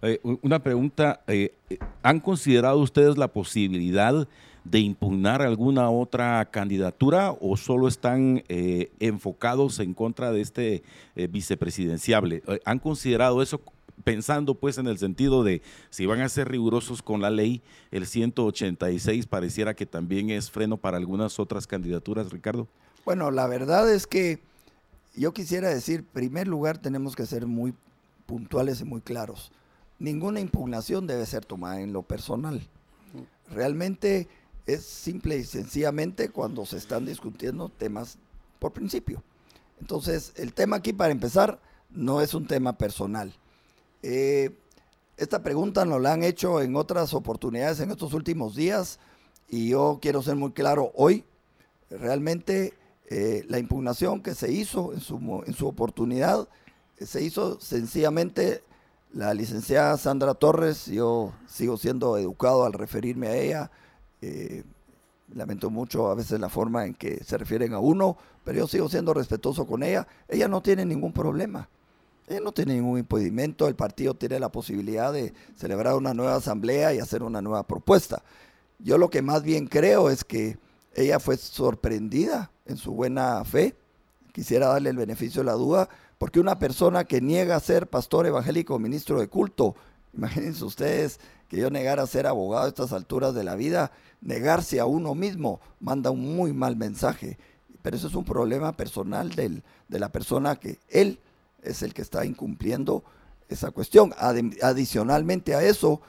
Eh, una pregunta. eh, eh, ¿Han considerado ustedes la posibilidad de impugnar alguna otra candidatura o solo están eh, enfocados en contra de este eh, vicepresidenciable? Eh, ¿Han considerado eso pensando pues en el sentido de si van a ser rigurosos con la ley, el 186 pareciera que también es freno para algunas otras candidaturas, Ricardo? Bueno, la verdad es que yo quisiera decir, en primer lugar, tenemos que ser muy puntuales y muy claros. Ninguna impugnación debe ser tomada en lo personal. Realmente es simple y sencillamente cuando se están discutiendo temas por principio. Entonces, el tema aquí, para empezar, no es un tema personal. Eh, esta pregunta nos la han hecho en otras oportunidades en estos últimos días y yo quiero ser muy claro hoy. Realmente eh, la impugnación que se hizo en su, en su oportunidad eh, se hizo sencillamente la licenciada Sandra Torres. Yo sigo siendo educado al referirme a ella. Eh, lamento mucho a veces la forma en que se refieren a uno, pero yo sigo siendo respetuoso con ella. Ella no tiene ningún problema. Ella no tiene ningún impedimento. El partido tiene la posibilidad de celebrar una nueva asamblea y hacer una nueva propuesta. Yo lo que más bien creo es que ella fue sorprendida en su buena fe. Quisiera darle el beneficio de la duda, porque una persona que niega ser pastor evangélico o ministro de culto, imagínense ustedes que yo negara ser abogado a estas alturas de la vida, negarse a uno mismo manda un muy mal mensaje. Pero eso es un problema personal del- de la persona que él es el que está incumpliendo esa cuestión. Adi- adicionalmente a eso,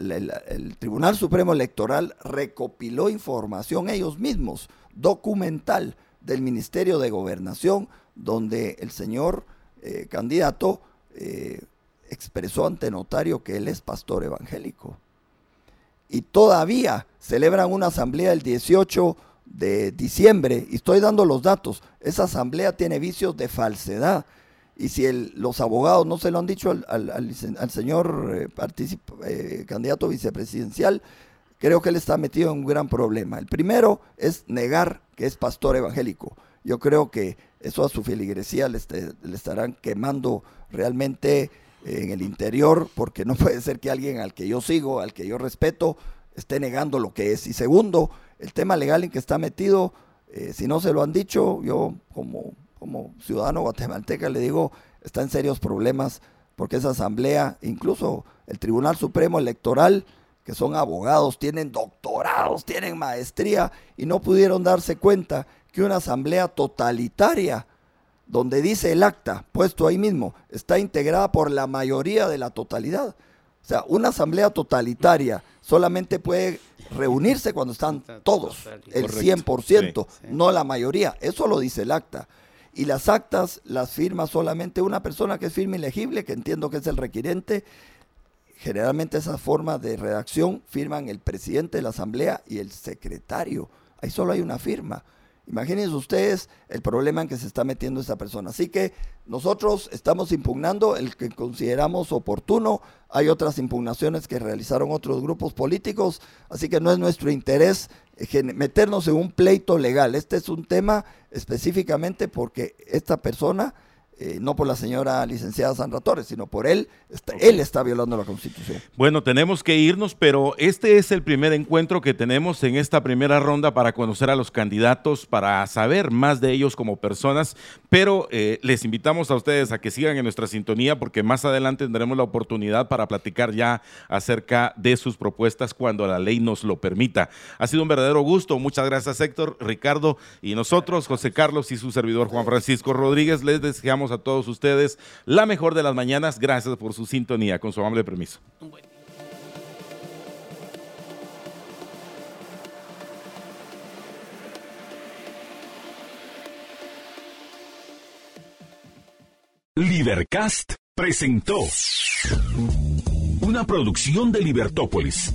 el Tribunal Supremo Electoral recopiló información ellos mismos, documental, del Ministerio de Gobernación, donde el señor eh, candidato eh, expresó ante notario que él es pastor evangélico. Y todavía celebran una asamblea el 18 de diciembre, y estoy dando los datos, esa asamblea tiene vicios de falsedad. Y si los abogados no se lo han dicho al, señor eh, eh, candidato vicepresidencial, creo que él está metido en un gran problema. El primero es negar que es pastor evangélico. Yo creo que eso a su feligresía le, este- le estarán quemando realmente en el interior, porque no puede ser que alguien al que yo sigo, al que yo respeto, esté negando lo que es. Y segundo, el tema legal en que está metido, eh, si no se lo han dicho, yo como, como ciudadano guatemalteca le digo, está en serios problemas, porque esa asamblea, incluso el Tribunal Supremo Electoral, que son abogados, tienen doctorados, tienen maestría, y no pudieron darse cuenta que una asamblea totalitaria, donde dice el acta, puesto ahí mismo, está integrada por la mayoría de la totalidad. O sea, una asamblea totalitaria solamente puede reunirse cuando están todos, el Correcto. 100%, Sí. no la mayoría. Eso lo dice el acta. y las actas las firma solamente una persona que es firme ilegible, que entiendo que es el requirente. Generalmente esa forma de redacción firman el presidente de la asamblea y el secretario. Ahí solo hay una firma. Imagínense ustedes el problema en que se está metiendo esta persona. Así que nosotros estamos impugnando el que consideramos oportuno. Hay otras impugnaciones que realizaron otros grupos políticos, así que no es nuestro interés eh, meternos en un pleito legal. Este es un tema específicamente porque esta persona eh, no por la señora licenciada Sandra Torres, sino por él. Él está violando la Constitución. Bueno, tenemos que irnos, pero este es el primer encuentro que tenemos en esta primera ronda para conocer a los candidatos, para saber más de ellos como personas, pero eh, les invitamos a ustedes a que sigan en nuestra sintonía porque más adelante tendremos la oportunidad para platicar ya acerca de sus propuestas cuando la ley nos lo permita. Ha sido un verdadero gusto. Muchas gracias Héctor, Ricardo y nosotros, José Carlos y su servidor Juan Francisco Rodríguez, les deseamos a todos ustedes la mejor de las mañanas. Gracias por su sintonía. Con su amable permiso. Libercast presentó una producción de Libertópolis.